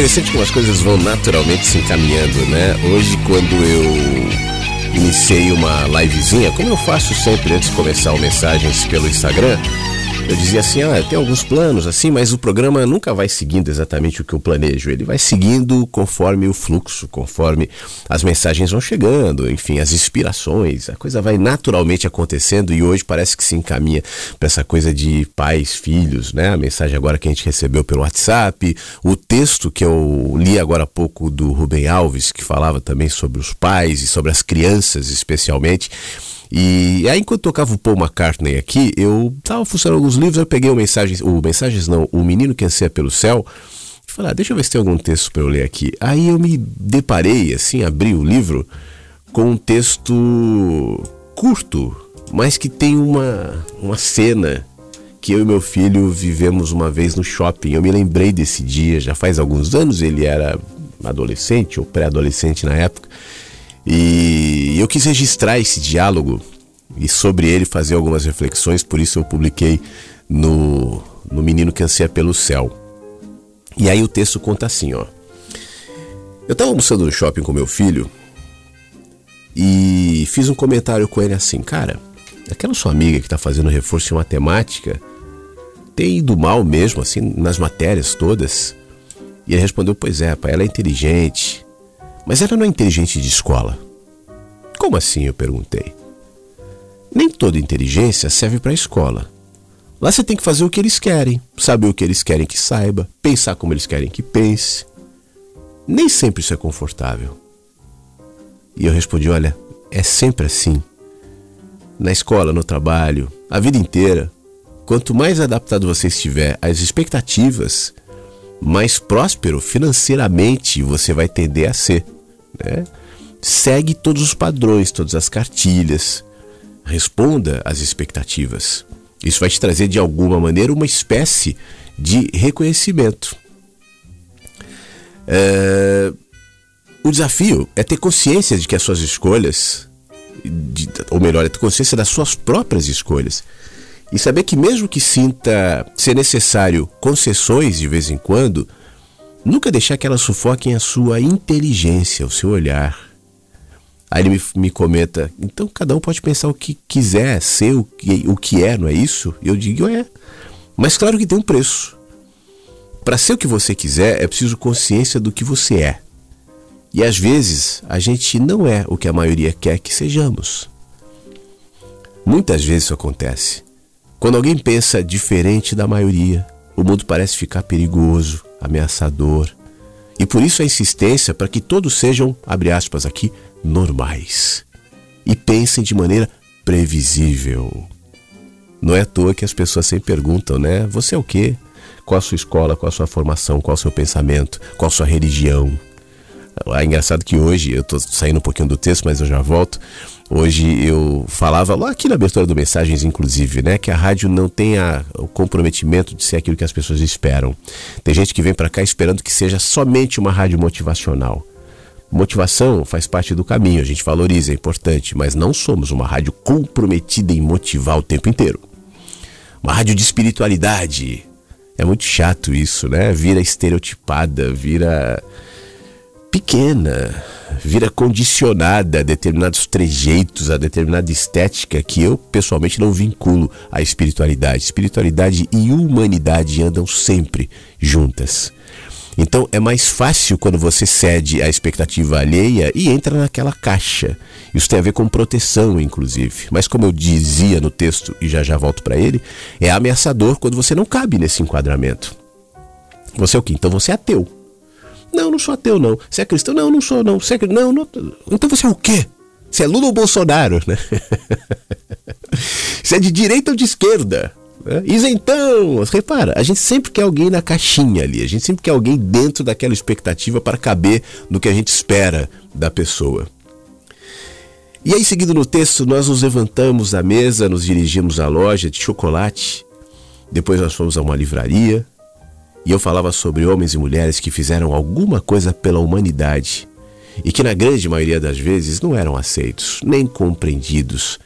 interessante como as coisas vão naturalmente se encaminhando, né? Hoje, quando eu iniciei uma livezinha, como eu faço sempre antes de começar o Mensagens pelo Instagram, eu dizia assim, ah, tem alguns planos assim, mas o programa nunca vai seguindo exatamente o que eu planejo. Ele vai seguindo conforme o fluxo, conforme as mensagens vão chegando, enfim, as inspirações. A coisa vai naturalmente acontecendo e hoje parece que se encaminha para essa coisa de pais, filhos, né? A mensagem agora que a gente recebeu pelo WhatsApp, o texto que eu li agora há pouco do Rubem Alves, que falava também sobre os pais e sobre as crianças especialmente. E aí, enquanto tocava o Paul McCartney aqui, eu tava funcionando alguns livros, eu peguei o Mensagens, o Mensagens não, o Menino que Anseia pelo Céu, e falei, ah, deixa eu ver se tem algum texto para eu ler aqui. Aí eu me deparei, assim, abri o livro com um texto curto, mas que tem uma, uma cena que eu e meu filho vivemos uma vez no shopping. Eu me lembrei desse dia, já faz alguns anos, ele era adolescente ou pré-adolescente na época. E eu quis registrar esse diálogo e sobre ele fazer algumas reflexões, por isso eu publiquei no, no Menino que Anseia pelo Céu. E aí o texto conta assim, ó. Eu estava almoçando no shopping com meu filho e fiz um comentário com ele assim, cara, aquela sua amiga que está fazendo reforço em matemática tem ido mal mesmo, assim, nas matérias todas? E ele respondeu, pois é, pai, ela é inteligente, mas ela não é inteligente de escola. Como assim? Eu perguntei. Nem toda inteligência serve para a escola. Lá você tem que fazer o que eles querem, saber o que eles querem que saiba, pensar como eles querem que pense. Nem sempre isso é confortável. E eu respondi: olha, é sempre assim. Na escola, no trabalho, a vida inteira. Quanto mais adaptado você estiver às expectativas mais próspero financeiramente você vai tender a ser. Né? Segue todos os padrões, todas as cartilhas. Responda às expectativas. Isso vai te trazer de alguma maneira uma espécie de reconhecimento. É... O desafio é ter consciência de que as suas escolhas, de, ou melhor, é ter consciência das suas próprias escolhas e saber que, mesmo que sinta ser necessário concessões de vez em quando, nunca deixar que elas sufoquem a sua inteligência, o seu olhar. Aí ele me, me comenta: então cada um pode pensar o que quiser, ser o que, o que é, não é isso? E eu digo: é. Mas claro que tem um preço. Para ser o que você quiser, é preciso consciência do que você é. E às vezes a gente não é o que a maioria quer que sejamos. Muitas vezes isso acontece. Quando alguém pensa diferente da maioria, o mundo parece ficar perigoso, ameaçador. E por isso a insistência para que todos sejam, abre aspas aqui, normais. E pensem de maneira previsível. Não é à toa que as pessoas sempre perguntam, né? Você é o quê? Qual a sua escola, qual a sua formação, qual o seu pensamento, qual a sua religião? É engraçado que hoje, eu estou saindo um pouquinho do texto, mas eu já volto. Hoje eu falava lá aqui na abertura do Mensagens, inclusive, né, que a rádio não tem o comprometimento de ser aquilo que as pessoas esperam. Tem gente que vem para cá esperando que seja somente uma rádio motivacional. Motivação faz parte do caminho, a gente valoriza, é importante, mas não somos uma rádio comprometida em motivar o tempo inteiro. Uma rádio de espiritualidade. É muito chato isso, né? Vira estereotipada, vira pequena vira condicionada a determinados trejeitos, a determinada estética que eu pessoalmente não vinculo à espiritualidade. Espiritualidade e humanidade andam sempre juntas. Então é mais fácil quando você cede à expectativa alheia e entra naquela caixa. Isso tem a ver com proteção, inclusive. Mas como eu dizia no texto, e já já volto para ele, é ameaçador quando você não cabe nesse enquadramento. Você é o quê? Então você é ateu. Não, não sou ateu, não. Você é cristão? Não, não sou, não. Você é... não, não. Então você é o quê? Você é Lula ou Bolsonaro, né? *laughs* Você é de direita ou de esquerda? Né? Isentão! Repara, a gente sempre quer alguém na caixinha ali, a gente sempre quer alguém dentro daquela expectativa para caber no que a gente espera da pessoa. E aí, seguindo no texto, nós nos levantamos da mesa, nos dirigimos à loja de chocolate, depois nós fomos a uma livraria, e eu falava sobre homens e mulheres que fizeram alguma coisa pela humanidade e que, na grande maioria das vezes, não eram aceitos nem compreendidos,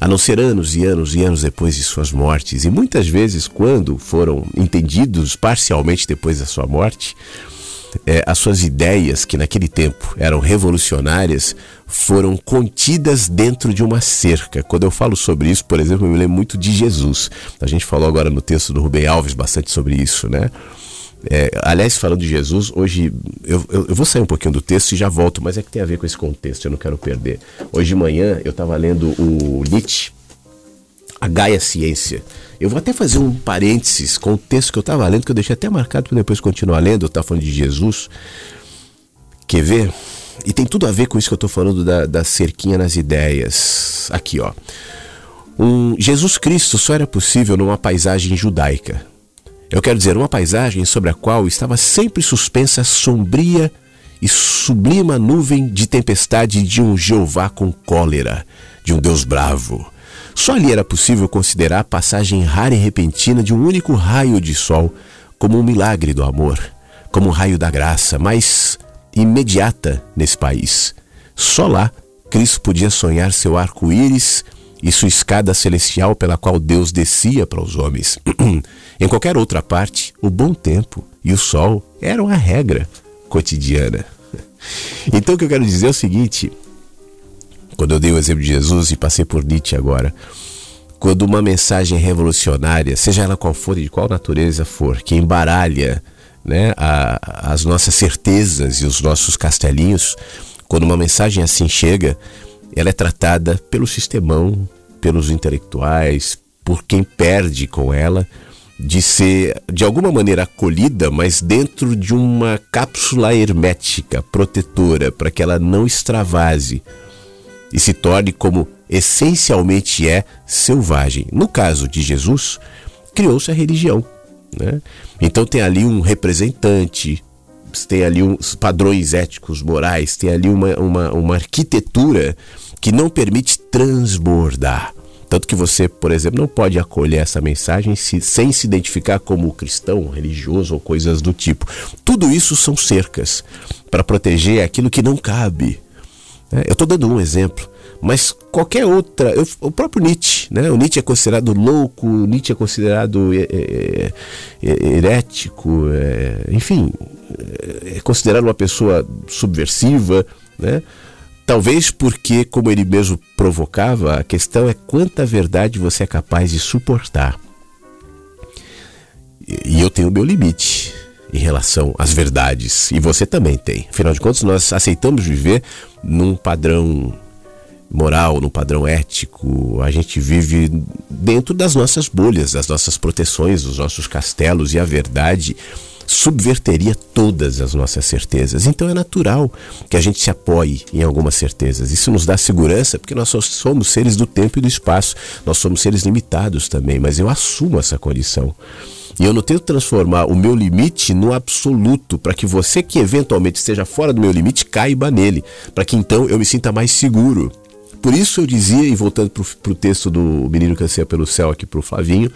a não ser anos e anos e anos depois de suas mortes. E muitas vezes, quando foram entendidos parcialmente depois da sua morte, é, as suas ideias, que naquele tempo eram revolucionárias, foram contidas dentro de uma cerca. Quando eu falo sobre isso, por exemplo, eu me lembro muito de Jesus. A gente falou agora no texto do Rubem Alves bastante sobre isso, né? É, aliás, falando de Jesus, hoje eu, eu, eu, vou sair um pouquinho do texto e já volto, mas é que tem a ver com esse contexto, eu não quero perder. Hoje de manhã eu estava lendo o Nietzsche, A Gaia Ciência. Eu vou até fazer um parênteses com o texto que eu estava lendo, que eu deixei até marcado para depois continuar lendo. Eu estava falando de Jesus. Quer ver? E tem tudo a ver com isso que eu estou falando da, da cerquinha nas ideias. Aqui, ó. Um, Jesus Cristo só era possível numa paisagem judaica. Eu quero dizer, uma paisagem sobre a qual estava sempre suspensa a sombria e sublima nuvem de tempestade de um Jeová com cólera, de um Deus bravo. Só ali era possível considerar a passagem rara e repentina de um único raio de sol como um milagre do amor, como um raio da graça, mais imediata nesse país. Só lá Cristo podia sonhar seu arco-íris e sua escada celestial pela qual Deus descia para os homens. *clears throat* em qualquer outra parte, o bom tempo e o sol eram a regra cotidiana. *laughs* Então o que eu quero dizer é o seguinte: quando eu dei o exemplo de Jesus e passei por Nietzsche agora, quando uma mensagem revolucionária, seja ela qual for e de qual natureza for, que embaralha né, a, as nossas certezas e os nossos castelinhos, quando uma mensagem assim chega, ela é tratada pelo sistemão, pelos intelectuais, por quem perde com ela, de ser de alguma maneira acolhida, mas dentro de uma cápsula hermética, protetora, para que ela não extravase e se torne como essencialmente é selvagem. No caso de Jesus, criou-se a religião. Né? Então tem ali um representante, tem ali uns padrões éticos, morais, tem ali uma, uma, uma arquitetura que não permite transbordar. Tanto que você, por exemplo, não pode acolher essa mensagem se, sem se identificar como cristão, religioso ou coisas do tipo. Tudo isso são cercas para proteger aquilo que não cabe. É, eu estou dando um exemplo, mas qualquer outra, eu, o próprio Nietzsche, né? O Nietzsche é considerado louco, o Nietzsche é considerado é, é, é herético, é, enfim, é considerado uma pessoa subversiva, né? Talvez porque, como ele mesmo provocava, a questão é quanta verdade você é capaz de suportar. E eu tenho o meu limite em relação às verdades. E você também tem. Afinal de contas, nós aceitamos viver num padrão moral, num padrão ético. A gente vive dentro das nossas bolhas, das nossas proteções, dos nossos castelos. E a verdade subverteria todas as nossas certezas. Então é natural que a gente se apoie em algumas certezas. Isso nos dá segurança porque nós somos seres do tempo e do espaço. Nós somos seres limitados também, mas eu assumo essa condição. E eu não tento transformar o meu limite no absoluto, para que você que eventualmente esteja fora do meu limite caiba nele, para que então eu me sinta mais seguro. Por isso eu dizia, e voltando para o texto do Menino que Anseia pelo Céu aqui para o Flavinho,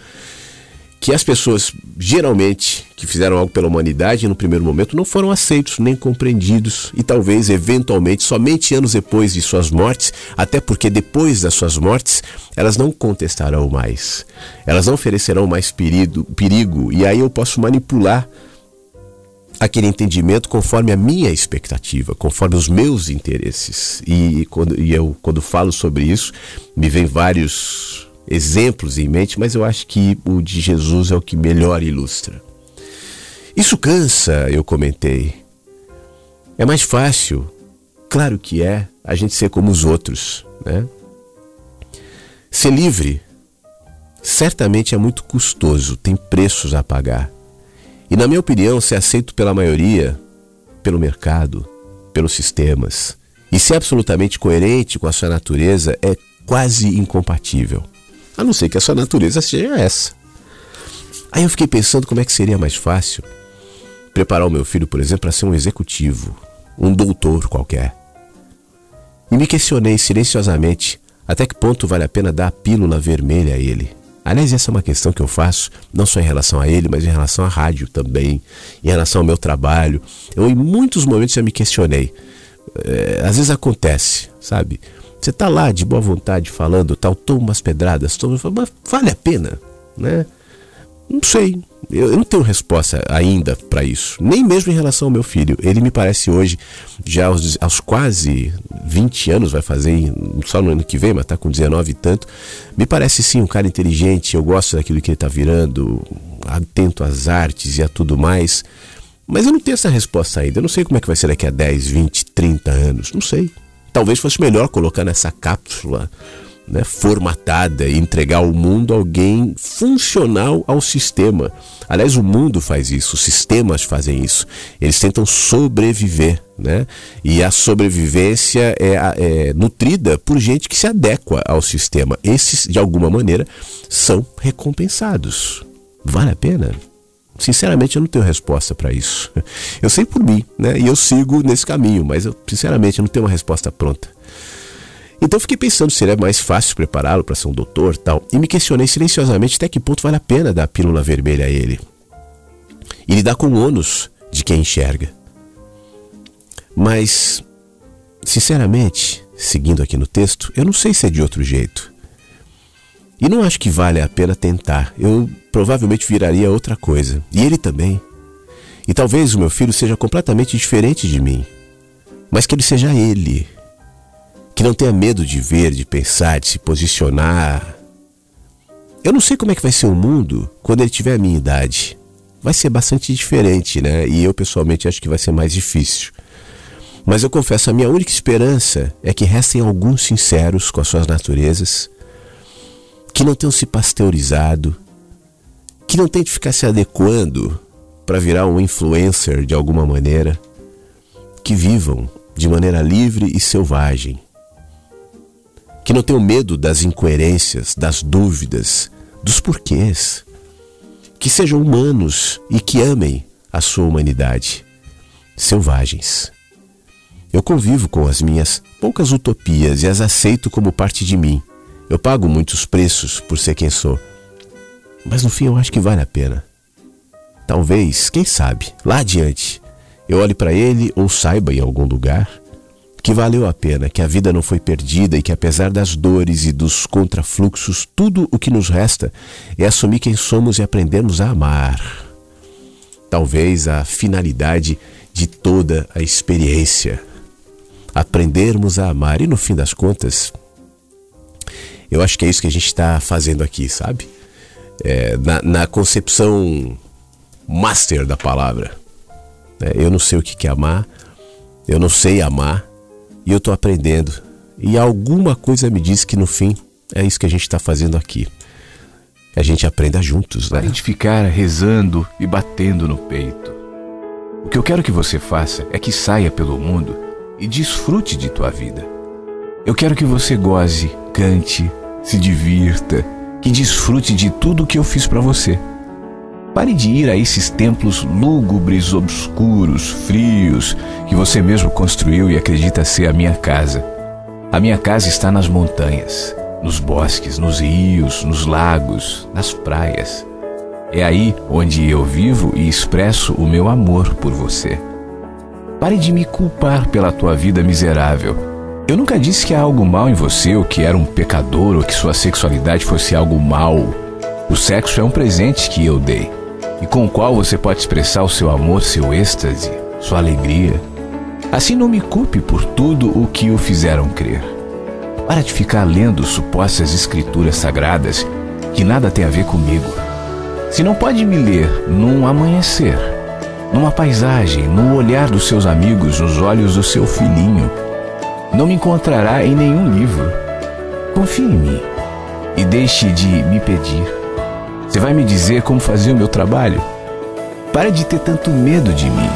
que as pessoas, geralmente, que fizeram algo pela humanidade no primeiro momento, não foram aceitos nem compreendidos e talvez, eventualmente, somente anos depois de suas mortes, até porque depois das suas mortes, elas não contestarão mais, elas não oferecerão mais perigo, perigo. E aí eu posso manipular aquele entendimento conforme a minha expectativa, conforme os meus interesses. E, quando, e eu, quando falo sobre isso, me vem vários exemplos em mente, mas eu acho que o de Jesus é o que melhor ilustra. Isso cansa, eu comentei. É mais fácil, claro que é, a gente ser como os outros, né? Ser livre certamente é muito custoso, tem preços a pagar. E na minha opinião, ser aceito pela maioria, pelo mercado, pelos sistemas, e ser absolutamente coerente com a sua natureza é quase incompatível. A não ser que a sua natureza seja essa. Aí eu fiquei pensando como é que seria mais fácil preparar o meu filho, por exemplo, para ser um executivo, um doutor qualquer. E me questionei silenciosamente até que ponto vale a pena dar a pílula vermelha a ele. Aliás, essa é uma questão que eu faço, não só em relação a ele, mas em relação à rádio também, em relação ao meu trabalho. Eu, em muitos momentos, já me questionei. É, às vezes acontece, sabe? Você tá lá de boa vontade falando, tal, toma umas pedradas, toma, mas vale a pena, né? Não sei. Eu, eu não tenho resposta ainda para isso. Nem mesmo em relação ao meu filho. Ele me parece hoje, já aos, aos quase 20 anos, vai fazer só no ano que vem, mas tá com 19 e tanto. Me parece sim um cara inteligente. Eu gosto daquilo que ele tá virando, atento às artes e a tudo mais. Mas eu não tenho essa resposta ainda. Eu não sei como é que vai ser daqui a 10, 20, 30 anos. Não sei. Talvez fosse melhor colocar nessa cápsula né, formatada e entregar ao mundo alguém funcional ao sistema. Aliás, o mundo faz isso, os sistemas fazem isso. Eles tentam sobreviver, né? E a sobrevivência é, é nutrida por gente que se adequa ao sistema. Esses, de alguma maneira, são recompensados. Vale a pena? Sinceramente, eu não tenho resposta para isso. *laughs* Eu sei por mim, né? E eu sigo nesse caminho, mas eu, sinceramente, eu não tenho uma resposta pronta. Então fiquei pensando se seria mais fácil prepará-lo para ser um doutor tal, e me questionei silenciosamente até que ponto vale a pena dar a pílula vermelha a ele. E lidar com o ônus de quem enxerga. Mas, sinceramente, seguindo aqui no texto, eu não sei se é de outro jeito. E não acho que vale a pena tentar. Eu provavelmente viraria outra coisa. E ele também. E talvez o meu filho seja completamente diferente de mim. Mas que ele seja ele que não tenha medo de ver, de pensar, de se posicionar. Eu não sei como é que vai ser o mundo quando ele tiver a minha idade. Vai ser bastante diferente, né? E eu pessoalmente acho que vai ser mais difícil. Mas eu confesso, a minha única esperança é que restem alguns sinceros com as suas naturezas, que não tenham se pasteurizado, que não tentem ficar se adequando para virar um influencer de alguma maneira, que vivam de maneira livre e selvagem que não tenham medo das incoerências, das dúvidas, dos porquês, que sejam humanos e que amem a sua humanidade, selvagens. Eu convivo com as minhas poucas utopias e as aceito como parte de mim. Eu pago muitos preços por ser quem sou. Mas no fim eu acho que vale a pena. Talvez, quem sabe, lá adiante, eu olhe para ele ou saiba em algum lugar que valeu a pena, que a vida não foi perdida e que apesar das dores e dos contrafluxos, tudo o que nos resta é assumir quem somos e aprendermos a amar. Talvez a finalidade de toda a experiência. Aprendermos a amar. E no fim das contas, eu acho que é isso que a gente está fazendo aqui, sabe? É, na, na, concepção master da palavra. É, eu não sei o que é amar, eu não sei amar, e eu estou aprendendo. E alguma coisa me diz que no fim é isso que a gente está fazendo aqui. A gente aprenda juntos, né? Para de ficar rezando e batendo no peito. O que eu quero que você faça é que saia pelo mundo e desfrute de tua vida. Eu quero que você goze, cante, se divirta, que desfrute de tudo que eu fiz para você. Pare de ir a esses templos lúgubres, obscuros, frios, que você mesmo construiu e acredita ser a minha casa. A minha casa está nas montanhas, nos bosques, nos rios, nos lagos, nas praias. É aí onde eu vivo e expresso o meu amor por você. Pare de me culpar pela tua vida miserável. Eu nunca disse que há algo mal em você, ou que era um pecador, ou que sua sexualidade fosse algo mal. O sexo é um presente que eu dei e com o qual você pode expressar o seu amor, seu êxtase, sua alegria. Assim não me culpe por tudo o que o fizeram crer. Para de ficar lendo supostas escrituras sagradas que nada tem a ver comigo. Se não pode me ler num amanhecer, numa paisagem, no olhar dos seus amigos, nos olhos do seu filhinho, não me encontrará em nenhum livro. Confie em mim e deixe de me pedir. Você vai me dizer como fazer o meu trabalho? Pare de ter tanto medo de mim.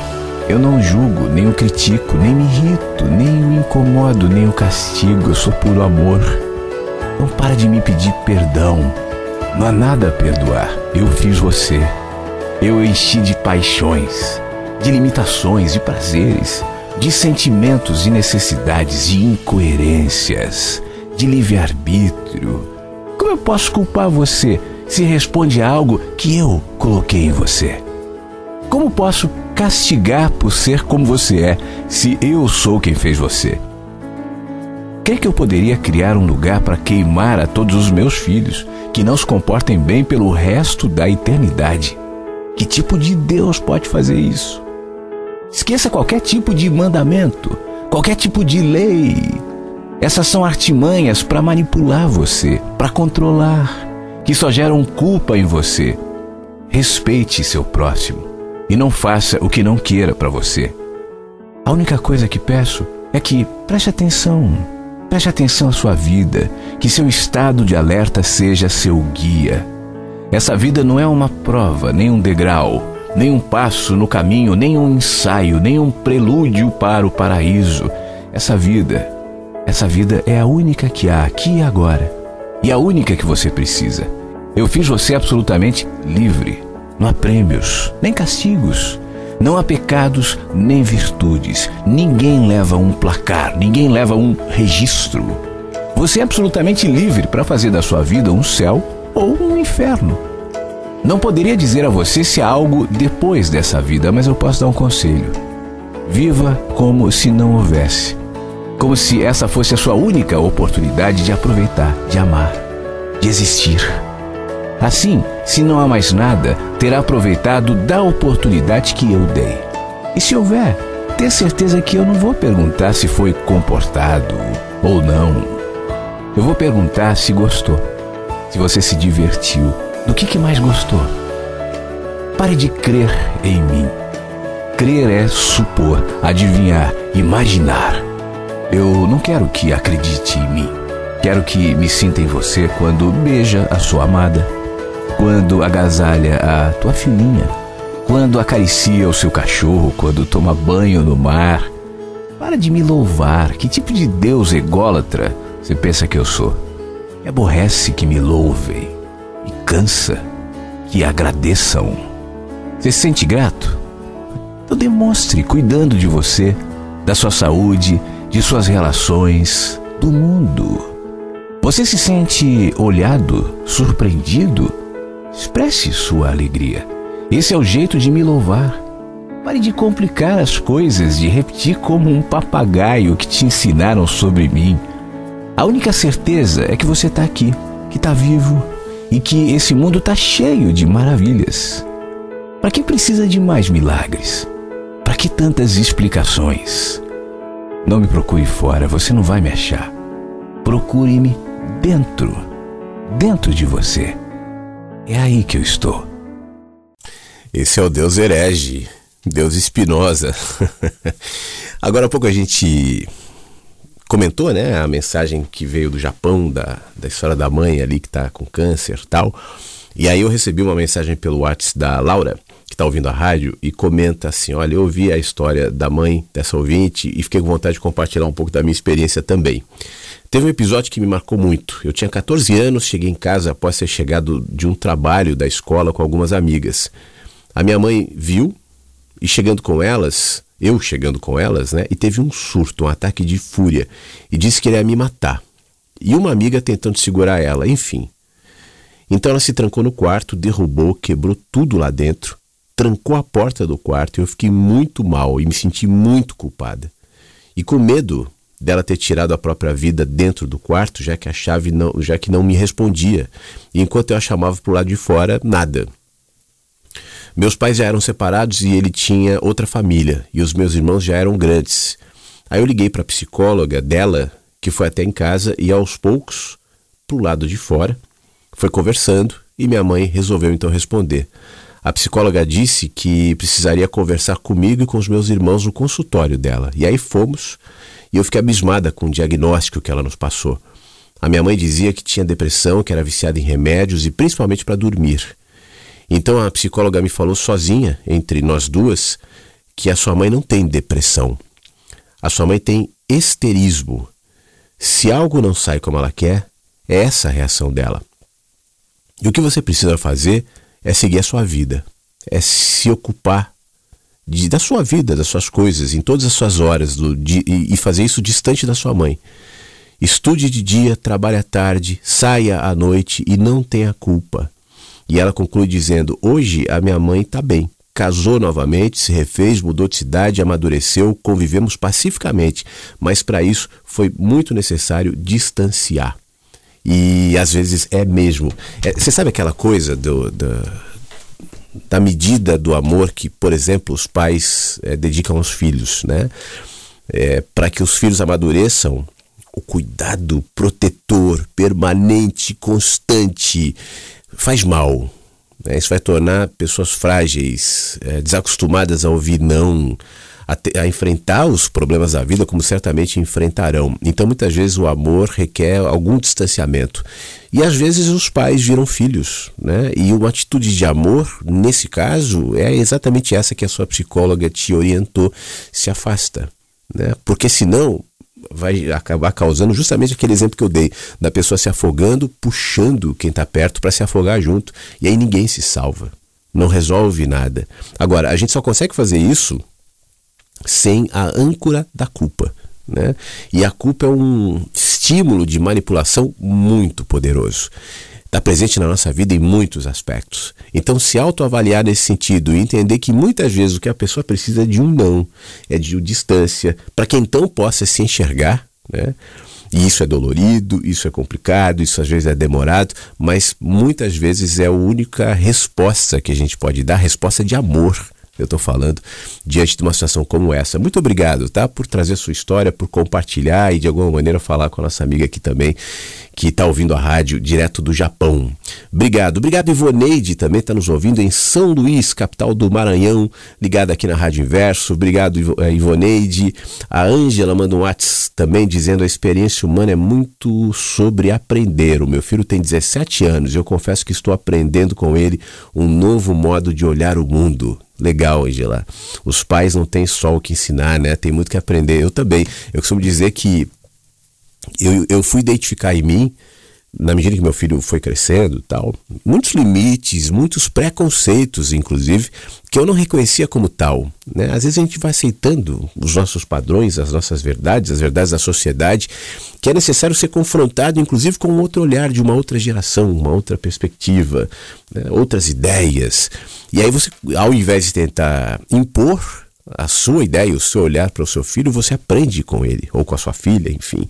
Eu não julgo, nem o critico, nem me irrito, nem o incomodo, nem o castigo. Eu sou puro amor. Não para de me pedir perdão. Não há nada a perdoar. Eu fiz você. Eu enchi de paixões, de limitações, de prazeres, de sentimentos e necessidades, de incoerências, de livre-arbítrio. Como eu posso culpar você? Se responde a algo que eu coloquei em você? Como posso castigar por ser como você é, se eu sou quem fez você? Crê que eu poderia criar um lugar para queimar a todos os meus filhos que não se comportem bem pelo resto da eternidade? Que tipo de Deus pode fazer isso? Esqueça qualquer tipo de mandamento, qualquer tipo de lei. Essas são artimanhas para manipular você, para controlar, que só geram culpa em você. Respeite seu próximo e não faça o que não queira para você. A única coisa que peço é que preste atenção, preste atenção à sua vida, que seu estado de alerta seja seu guia. Essa vida não é uma prova, nem um degrau, nem um passo no caminho, nem um ensaio, nem um prelúdio para o paraíso. Essa vida, essa vida é a única que há aqui e agora, e a única que você precisa. Eu fiz você absolutamente livre. Não há prêmios, nem castigos. Não há pecados nem virtudes. Ninguém leva um placar, ninguém leva um registro. Você é absolutamente livre para fazer da sua vida um céu ou um inferno. Não poderia dizer a você se há algo depois dessa vida, mas eu posso dar um conselho. Viva como se não houvesse. Como se essa fosse a sua única oportunidade de aproveitar, de amar, de existir. Assim, se não há mais nada, terá aproveitado da oportunidade que eu dei. E se houver, tenha certeza que eu não vou perguntar se foi comportado ou não. Eu vou perguntar se gostou, se você se divertiu do que, que mais gostou. Pare de crer em mim. Crer é supor, adivinhar, imaginar. Eu não quero que acredite em mim. Quero que me sinta em você quando beija a sua amada, quando agasalha a tua filhinha, quando acaricia o seu cachorro, quando toma banho no mar. Para de me louvar. Que tipo de Deus ególatra você pensa que eu sou? Me aborrece que me louvem e cansa que agradeçam. Você se sente grato? Então demonstre cuidando de você, da sua saúde, de suas relações, do mundo. Você se sente olhado, surpreendido? Expresse sua alegria. Esse é o jeito de me louvar. Pare de complicar as coisas, de repetir como um papagaio que te ensinaram sobre mim. A única certeza é que você está aqui, que está vivo, e que esse mundo está cheio de maravilhas. Para que precisa de mais milagres? Para que tantas explicações? Não me procure fora, você não vai me achar. Procure-me dentro, dentro de você. É aí que eu estou. Esse é o Deus herege, Deus Espinosa. *laughs* Agora há pouco a gente comentou, né, a mensagem que veio do Japão, da, da história da mãe ali que tá com câncer e tal. E aí eu recebi uma mensagem pelo WhatsApp da Laura, que tá ouvindo a rádio, e comenta assim: Olha, eu ouvi a história da mãe dessa ouvinte e fiquei com vontade de compartilhar um pouco da minha experiência também. Teve um episódio que me marcou muito. Eu tinha 14 anos, cheguei em casa após ser chegado de um trabalho da escola com algumas amigas. A minha mãe viu e chegando com elas, eu chegando com elas, né? E teve um surto, um ataque de fúria. E disse que ele ia me matar. E uma amiga tentando segurar ela, enfim. Então ela se trancou no quarto, derrubou, quebrou tudo lá dentro, trancou a porta do quarto e eu fiquei muito mal e me senti muito culpada. E com medo dela ter tirado a própria vida dentro do quarto, já que a chave não, já que não me respondia. E enquanto eu a chamava pro lado de fora, nada. Meus pais já eram separados e ele tinha outra família, e os meus irmãos já eram grandes. Aí eu liguei para a psicóloga dela, que foi até em casa, e aos poucos, pro lado de fora, foi conversando e minha mãe resolveu então responder. A psicóloga disse que precisaria conversar comigo e com os meus irmãos no consultório dela. E aí fomos, e eu fiquei abismada com o diagnóstico que ela nos passou. A minha mãe dizia que tinha depressão, que era viciada em remédios e principalmente para dormir. Então a psicóloga me falou sozinha, entre nós duas, que a sua mãe não tem depressão. A sua mãe tem esterismo. Se algo não sai como ela quer, é essa a reação dela. E o que você precisa fazer é seguir a sua vida, é se ocupar de, da sua vida, das suas coisas, em todas as suas horas, do, de, e fazer isso distante da sua mãe. Estude de dia, trabalhe à tarde, saia à noite e não tenha culpa. E ela conclui dizendo: Hoje a minha mãe está bem, casou novamente, se refez, mudou de cidade, amadureceu, convivemos pacificamente. Mas para isso foi muito necessário distanciar. E às vezes é mesmo. É, você sabe aquela coisa do, do, da medida do amor que, por exemplo, os pais é, dedicam aos filhos, né? É, para que os filhos amadureçam, o cuidado protetor, permanente, constante, faz mal. Né? Isso vai tornar pessoas frágeis, é, desacostumadas a ouvir não, a, te, a, enfrentar os problemas da vida como certamente enfrentarão. Então, muitas vezes, o amor requer algum distanciamento. E às vezes os pais viram filhos, né? E uma atitude de amor, nesse caso, é exatamente essa que a sua psicóloga te orientou: se afasta. Né? Porque senão vai acabar causando justamente aquele exemplo que eu dei da pessoa se afogando, puxando quem está perto para se afogar junto, e aí ninguém se salva, não resolve nada. Agora, a gente só consegue fazer isso sem a âncora da culpa. Né? E a culpa é um estímulo de manipulação muito poderoso está presente na nossa vida em muitos aspectos. Então, se autoavaliar nesse sentido e entender que muitas vezes o que a pessoa precisa é de um não, é de distância, para que então possa se enxergar, né? E isso é dolorido, isso é complicado, isso às vezes é demorado, mas muitas vezes é a única resposta que a gente pode dar, resposta de amor eu estou falando diante de uma situação como essa. Muito obrigado, tá? Por trazer sua história, por compartilhar e de alguma maneira falar com a nossa amiga aqui também, que está ouvindo a rádio direto do Japão. Obrigado. Obrigado, Ivoneide, também está nos ouvindo em São Luís, capital do Maranhão, ligada aqui na Rádio Inverso. Obrigado, eh, Ivoneide. A Ângela manda um WhatsApp também dizendo a experiência humana é muito sobre aprender. O meu filho tem 17 anos e eu confesso que estou aprendendo com ele um novo modo de olhar o mundo. Legal, Angela. Os pais não têm só o que ensinar, né? Tem muito que aprender. Eu também. Eu costumo dizer que eu, eu fui identificar em mim na medida que meu filho foi crescendo tal, muitos limites, muitos preconceitos, inclusive, que eu não reconhecia como tal. Né? Às vezes a gente vai aceitando os nossos padrões, as nossas verdades, as verdades da sociedade, que é necessário ser confrontado, inclusive, com um outro olhar de uma outra geração, uma outra perspectiva, né? outras ideias. E aí você, ao invés de tentar impor a sua ideia, o seu olhar para o seu filho, você aprende com ele, ou com a sua filha, enfim.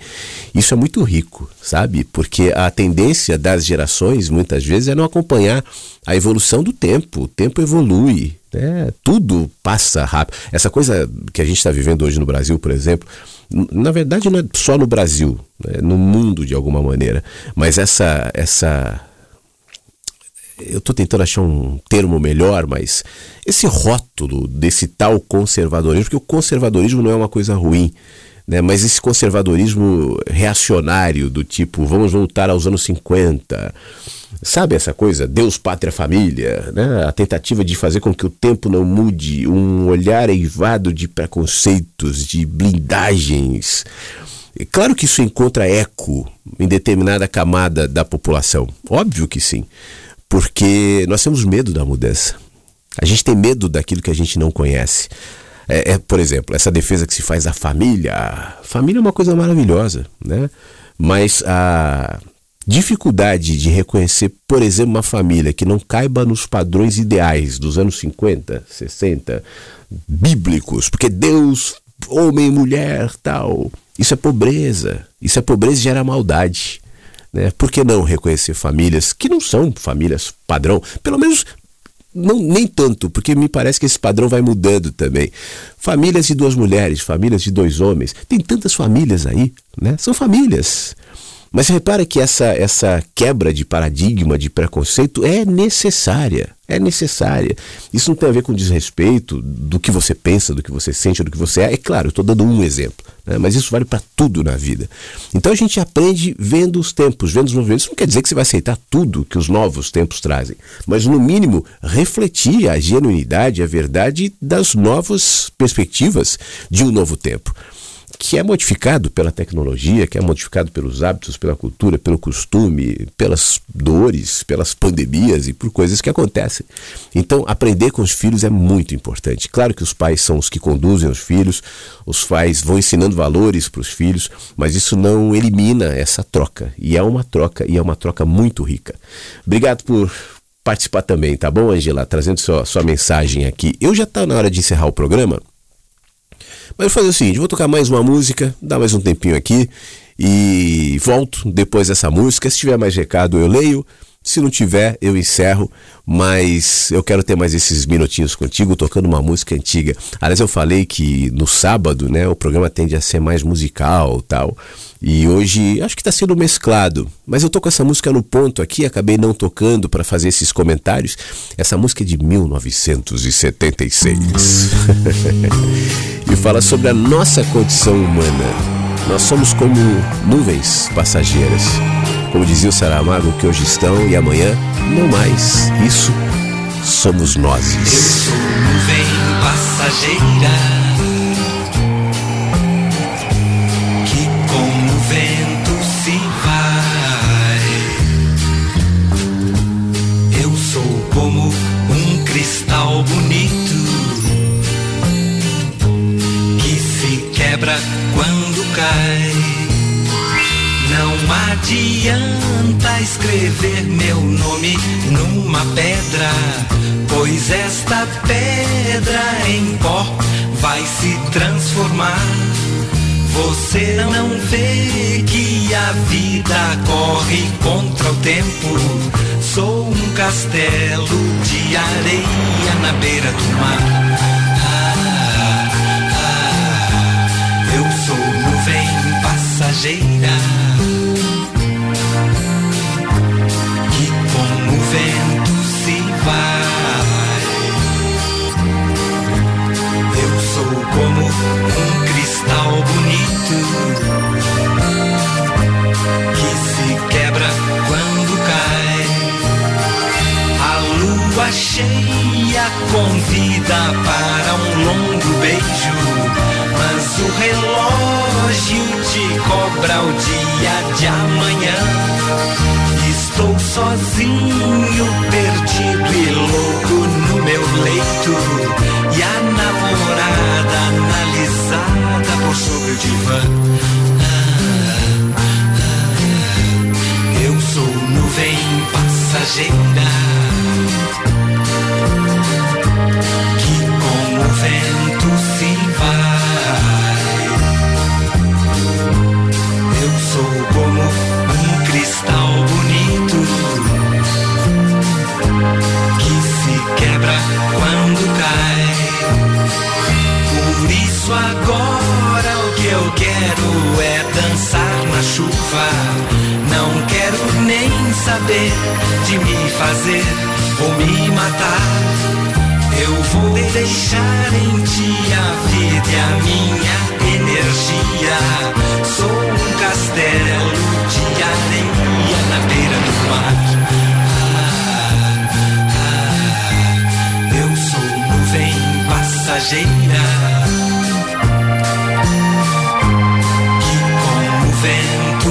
Isso é muito rico, sabe? Porque a tendência das gerações, muitas vezes, é não acompanhar a evolução do tempo. O tempo evolui, né? tudo passa rápido. Essa coisa que a gente está vivendo hoje no Brasil, por exemplo, na verdade não é só no Brasil, né? no mundo de alguma maneira, mas essa, essa eu estou tentando achar um termo melhor, mas esse rótulo desse tal conservadorismo, porque o conservadorismo não é uma coisa ruim, né? mas esse conservadorismo reacionário, do tipo, vamos voltar aos anos 50, sabe essa coisa, Deus, pátria, família, né? a tentativa de fazer com que o tempo não mude, um olhar eivado de preconceitos, de blindagens. Claro que isso encontra eco em determinada camada da população, óbvio que sim porque nós temos medo da mudança. A gente tem medo daquilo que a gente não conhece. É, é, por exemplo, essa defesa que se faz da família. Família é uma coisa maravilhosa, né? Mas a dificuldade de reconhecer, por exemplo, uma família que não caiba nos padrões ideais dos anos 50, 60, bíblicos, porque Deus, homem mulher, tal. Isso é pobreza. Isso é pobreza e gera maldade. Né? Por que não reconhecer famílias que não são famílias padrão? Pelo menos não, nem tanto, porque me parece que esse padrão vai mudando também. Famílias de duas mulheres, famílias de dois homens, tem tantas famílias aí, né? São famílias. Mas repara que essa, essa quebra de paradigma, de preconceito é necessária. É necessária. Isso não tem a ver com desrespeito do que você pensa, do que você sente, do que você é. É claro, eu estou dando um exemplo, né? mas isso vale para tudo na vida. Então a gente aprende vendo os tempos, vendo os movimentos. Isso não quer dizer que você vai aceitar tudo que os novos tempos trazem, mas no mínimo refletir a genuinidade, a verdade das novas perspectivas de um novo tempo que é modificado pela tecnologia, que é modificado pelos hábitos, pela cultura, pelo costume, pelas dores, pelas pandemias e por coisas que acontecem. Então, aprender com os filhos é muito importante. Claro que os pais são os que conduzem os filhos, os pais vão ensinando valores para os filhos, mas isso não elimina essa troca. E é uma troca, e é uma troca muito rica. Obrigado por participar também, tá bom, Angela? Trazendo sua, sua mensagem aqui. Eu já tá na hora de encerrar o programa. Mas vou fazer o seguinte, vou tocar mais uma música, dar mais um tempinho aqui e volto depois dessa música. Se tiver mais recado, eu leio. Se não tiver, eu encerro, mas eu quero ter mais esses minutinhos contigo tocando uma música antiga. Aliás, eu falei que no sábado, né, o programa tende a ser mais musical, tal. E hoje acho que está sendo mesclado, mas eu tô com essa música no ponto aqui, acabei não tocando para fazer esses comentários. Essa música é de 1976 *laughs* e fala sobre a nossa condição humana. Nós somos como nuvens passageiras como dizia o Saramago, que hoje estão e amanhã não mais. Isso somos nós. Eu sou nuvem passageira cristal bonito que se quebra quando cai. Não adianta escrever meu nome numa pedra, pois esta pedra em pó vai se transformar. Você não vê que a vida corre contra o tempo. Sou um castelo de areia na beira do mar. Ah, ah, eu sou nuvem passageira. Cheia convida para um longo beijo, mas o relógio te cobra o dia de amanhã. Estou sozinho, perdido e louco no meu leito, e a namorada analisada por sobre o divã. Eu sou nuvem passageira vento se vai. Eu sou como um cristal bonito que se quebra quando cai. Isso agora o que eu quero é dançar na chuva. Não quero nem saber de me fazer ou me matar eu vou deixar em ti a vida e a minha energia. Sou um castelo de areia na beira do mar. Ah, ah, eu sou nuvem passageira.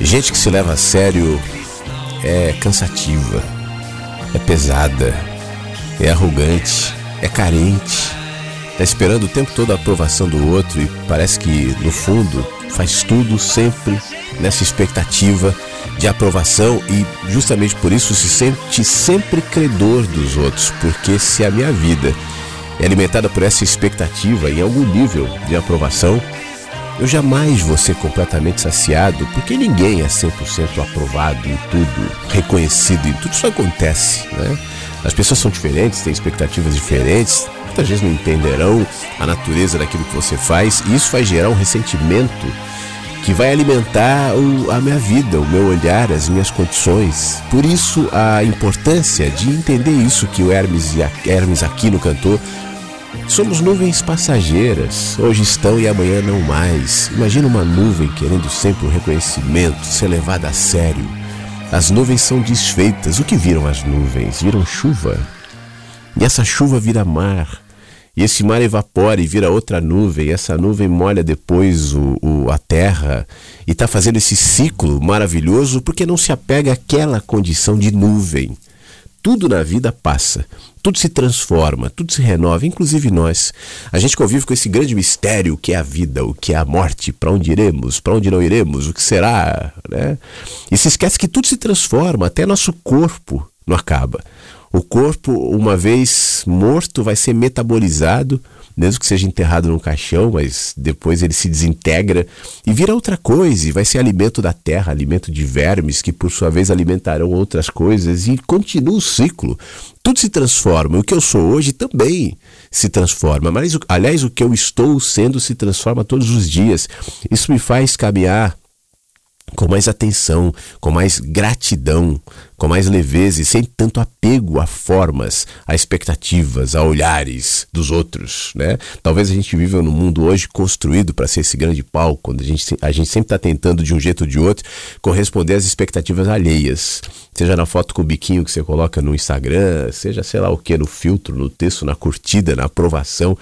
Gente que se leva a sério é cansativa, é pesada, é arrogante, é carente, tá esperando o tempo todo a aprovação do outro e parece que no fundo faz tudo sempre nessa expectativa de aprovação e justamente por isso se sente sempre credor dos outros, porque se a minha vida é alimentada por essa expectativa em algum nível de aprovação, eu jamais vou ser completamente saciado, porque ninguém é 100% aprovado em tudo, reconhecido em tudo. Isso acontece, né? As pessoas são diferentes, têm expectativas diferentes, muitas vezes não entenderão a natureza daquilo que você faz, e isso vai gerar um ressentimento que vai alimentar o, a minha vida, o meu olhar, as minhas condições. Por isso, a importância de entender isso que o Hermes, Hermes Aquino cantou. Somos nuvens passageiras, hoje estão e amanhã não mais. Imagina uma nuvem querendo sempre o um reconhecimento, ser levada a sério. As nuvens são desfeitas. O que viram as nuvens? Viram chuva. E essa chuva vira mar. E esse mar evapora e vira outra nuvem. Essa nuvem molha depois o, o a terra. E está fazendo esse ciclo maravilhoso porque não se apega àquela condição de nuvem. Tudo na vida passa, tudo se transforma, tudo se renova, inclusive nós. A gente convive com esse grande mistério que é a vida, o que é a morte, para onde iremos, para onde não iremos, o que será, né? E se esquece que tudo se transforma, até nosso corpo não acaba. O corpo, uma vez morto, vai ser metabolizado mesmo que seja enterrado num caixão, mas depois ele se desintegra e vira outra coisa, e vai ser alimento da terra, alimento de vermes que por sua vez alimentarão outras coisas e continua o ciclo. Tudo se transforma. O que eu sou hoje também se transforma. Mas, aliás, o que eu estou sendo se transforma todos os dias. Isso me faz caminhar com mais atenção, com mais gratidão, com mais leveza e sem tanto apego a formas, a expectativas, a olhares dos outros, né? Talvez a gente viva num mundo hoje construído para ser esse grande palco, quando a gente, a gente sempre está tentando de um jeito ou de outro corresponder às expectativas alheias, seja na foto com o biquinho que você coloca no Instagram, seja sei lá o que, no filtro, no texto, na curtida, na aprovação.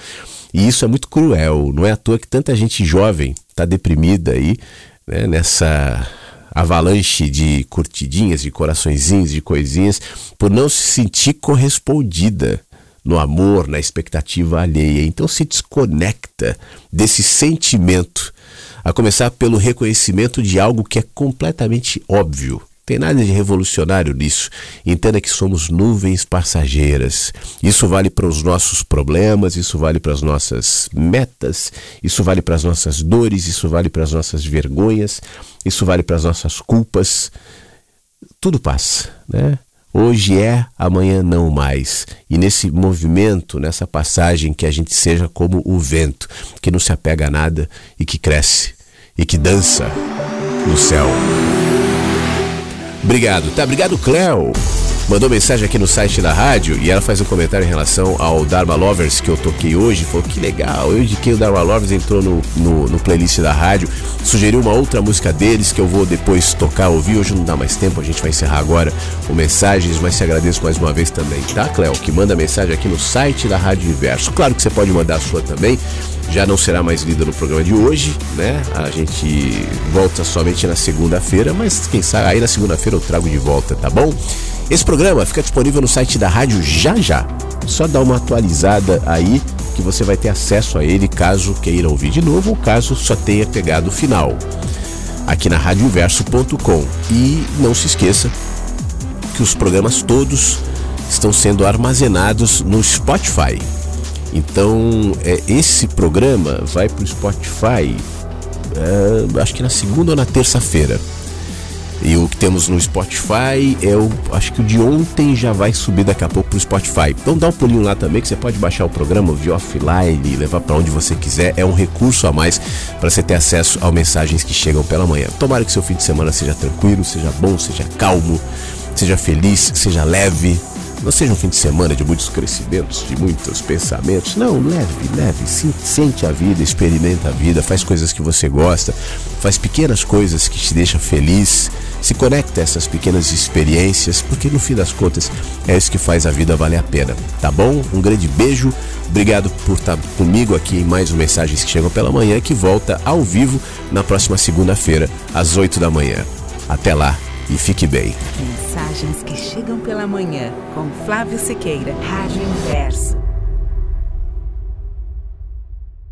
E isso é muito cruel, não é à toa que tanta gente jovem está deprimida aí né, nessa avalanche de curtidinhas, de coraçõezinhos, de coisinhas, por não se sentir correspondida no amor, na expectativa alheia. Então se desconecta desse sentimento, a começar pelo reconhecimento de algo que é completamente óbvio. Tem nada de revolucionário nisso. Entenda que somos nuvens passageiras. Isso vale para os nossos problemas, isso vale para as nossas metas, isso vale para as nossas dores, isso vale para as nossas vergonhas, isso vale para as nossas culpas. Tudo passa, né? Hoje é, amanhã não mais. E nesse movimento, nessa passagem, que a gente seja como o vento, que não se apega a nada e que cresce e que dança no céu. Obrigado, tá? Obrigado, Cleo. Mandou mensagem aqui no site da rádio e ela faz um comentário em relação ao Dharma Lovers que eu toquei hoje. Falou que legal, eu indiquei o Dharma Lovers, entrou no, no, no, playlist da rádio, sugeriu uma outra música deles que eu vou depois tocar, ouvir. Hoje não dá mais tempo, a gente vai encerrar agora com mensagens, mas te agradeço mais uma vez também, tá, Cleo? Que manda mensagem aqui no site da Rádio Inverso. Claro que você pode mandar a sua também já não será mais lida no programa de hoje, né? A gente volta somente na segunda-feira, mas quem sabe aí na segunda-feira eu trago de volta, tá bom? Esse programa fica disponível no site da rádio já já. Só dá uma atualizada aí que você vai ter acesso a ele caso queira ouvir de novo ou caso só tenha pegado o final. Aqui na radioverso.com. E não se esqueça que os programas todos estão sendo armazenados no Spotify. Então, é, esse programa vai para o Spotify, é, acho que na segunda ou na terça-feira. E o que temos no Spotify é o. Acho que o de ontem já vai subir daqui a pouco pro Spotify. Então dá um pulinho lá também que você pode baixar o programa, ouvir offline, levar para onde você quiser. É um recurso a mais para você ter acesso a mensagens que chegam pela manhã. Tomara que seu fim de semana seja tranquilo, seja bom, seja calmo, seja feliz, seja leve. Não seja um fim de semana de muitos crescimentos, de muitos pensamentos. Não, leve, leve. Sente a vida, experimenta a vida, faz coisas que você gosta, faz pequenas coisas que te deixam feliz. Se conecta a essas pequenas experiências, porque no fim das contas é isso que faz a vida valer a pena. Tá bom? Um grande beijo. Obrigado por estar comigo aqui em mais um Mensagens que Chegam pela Manhã, que volta ao vivo na próxima segunda-feira, às 8 da manhã. Até lá e fique bem. Mensagens que chegam pela manhã com Flávio Sequeira, Rádio Inverso.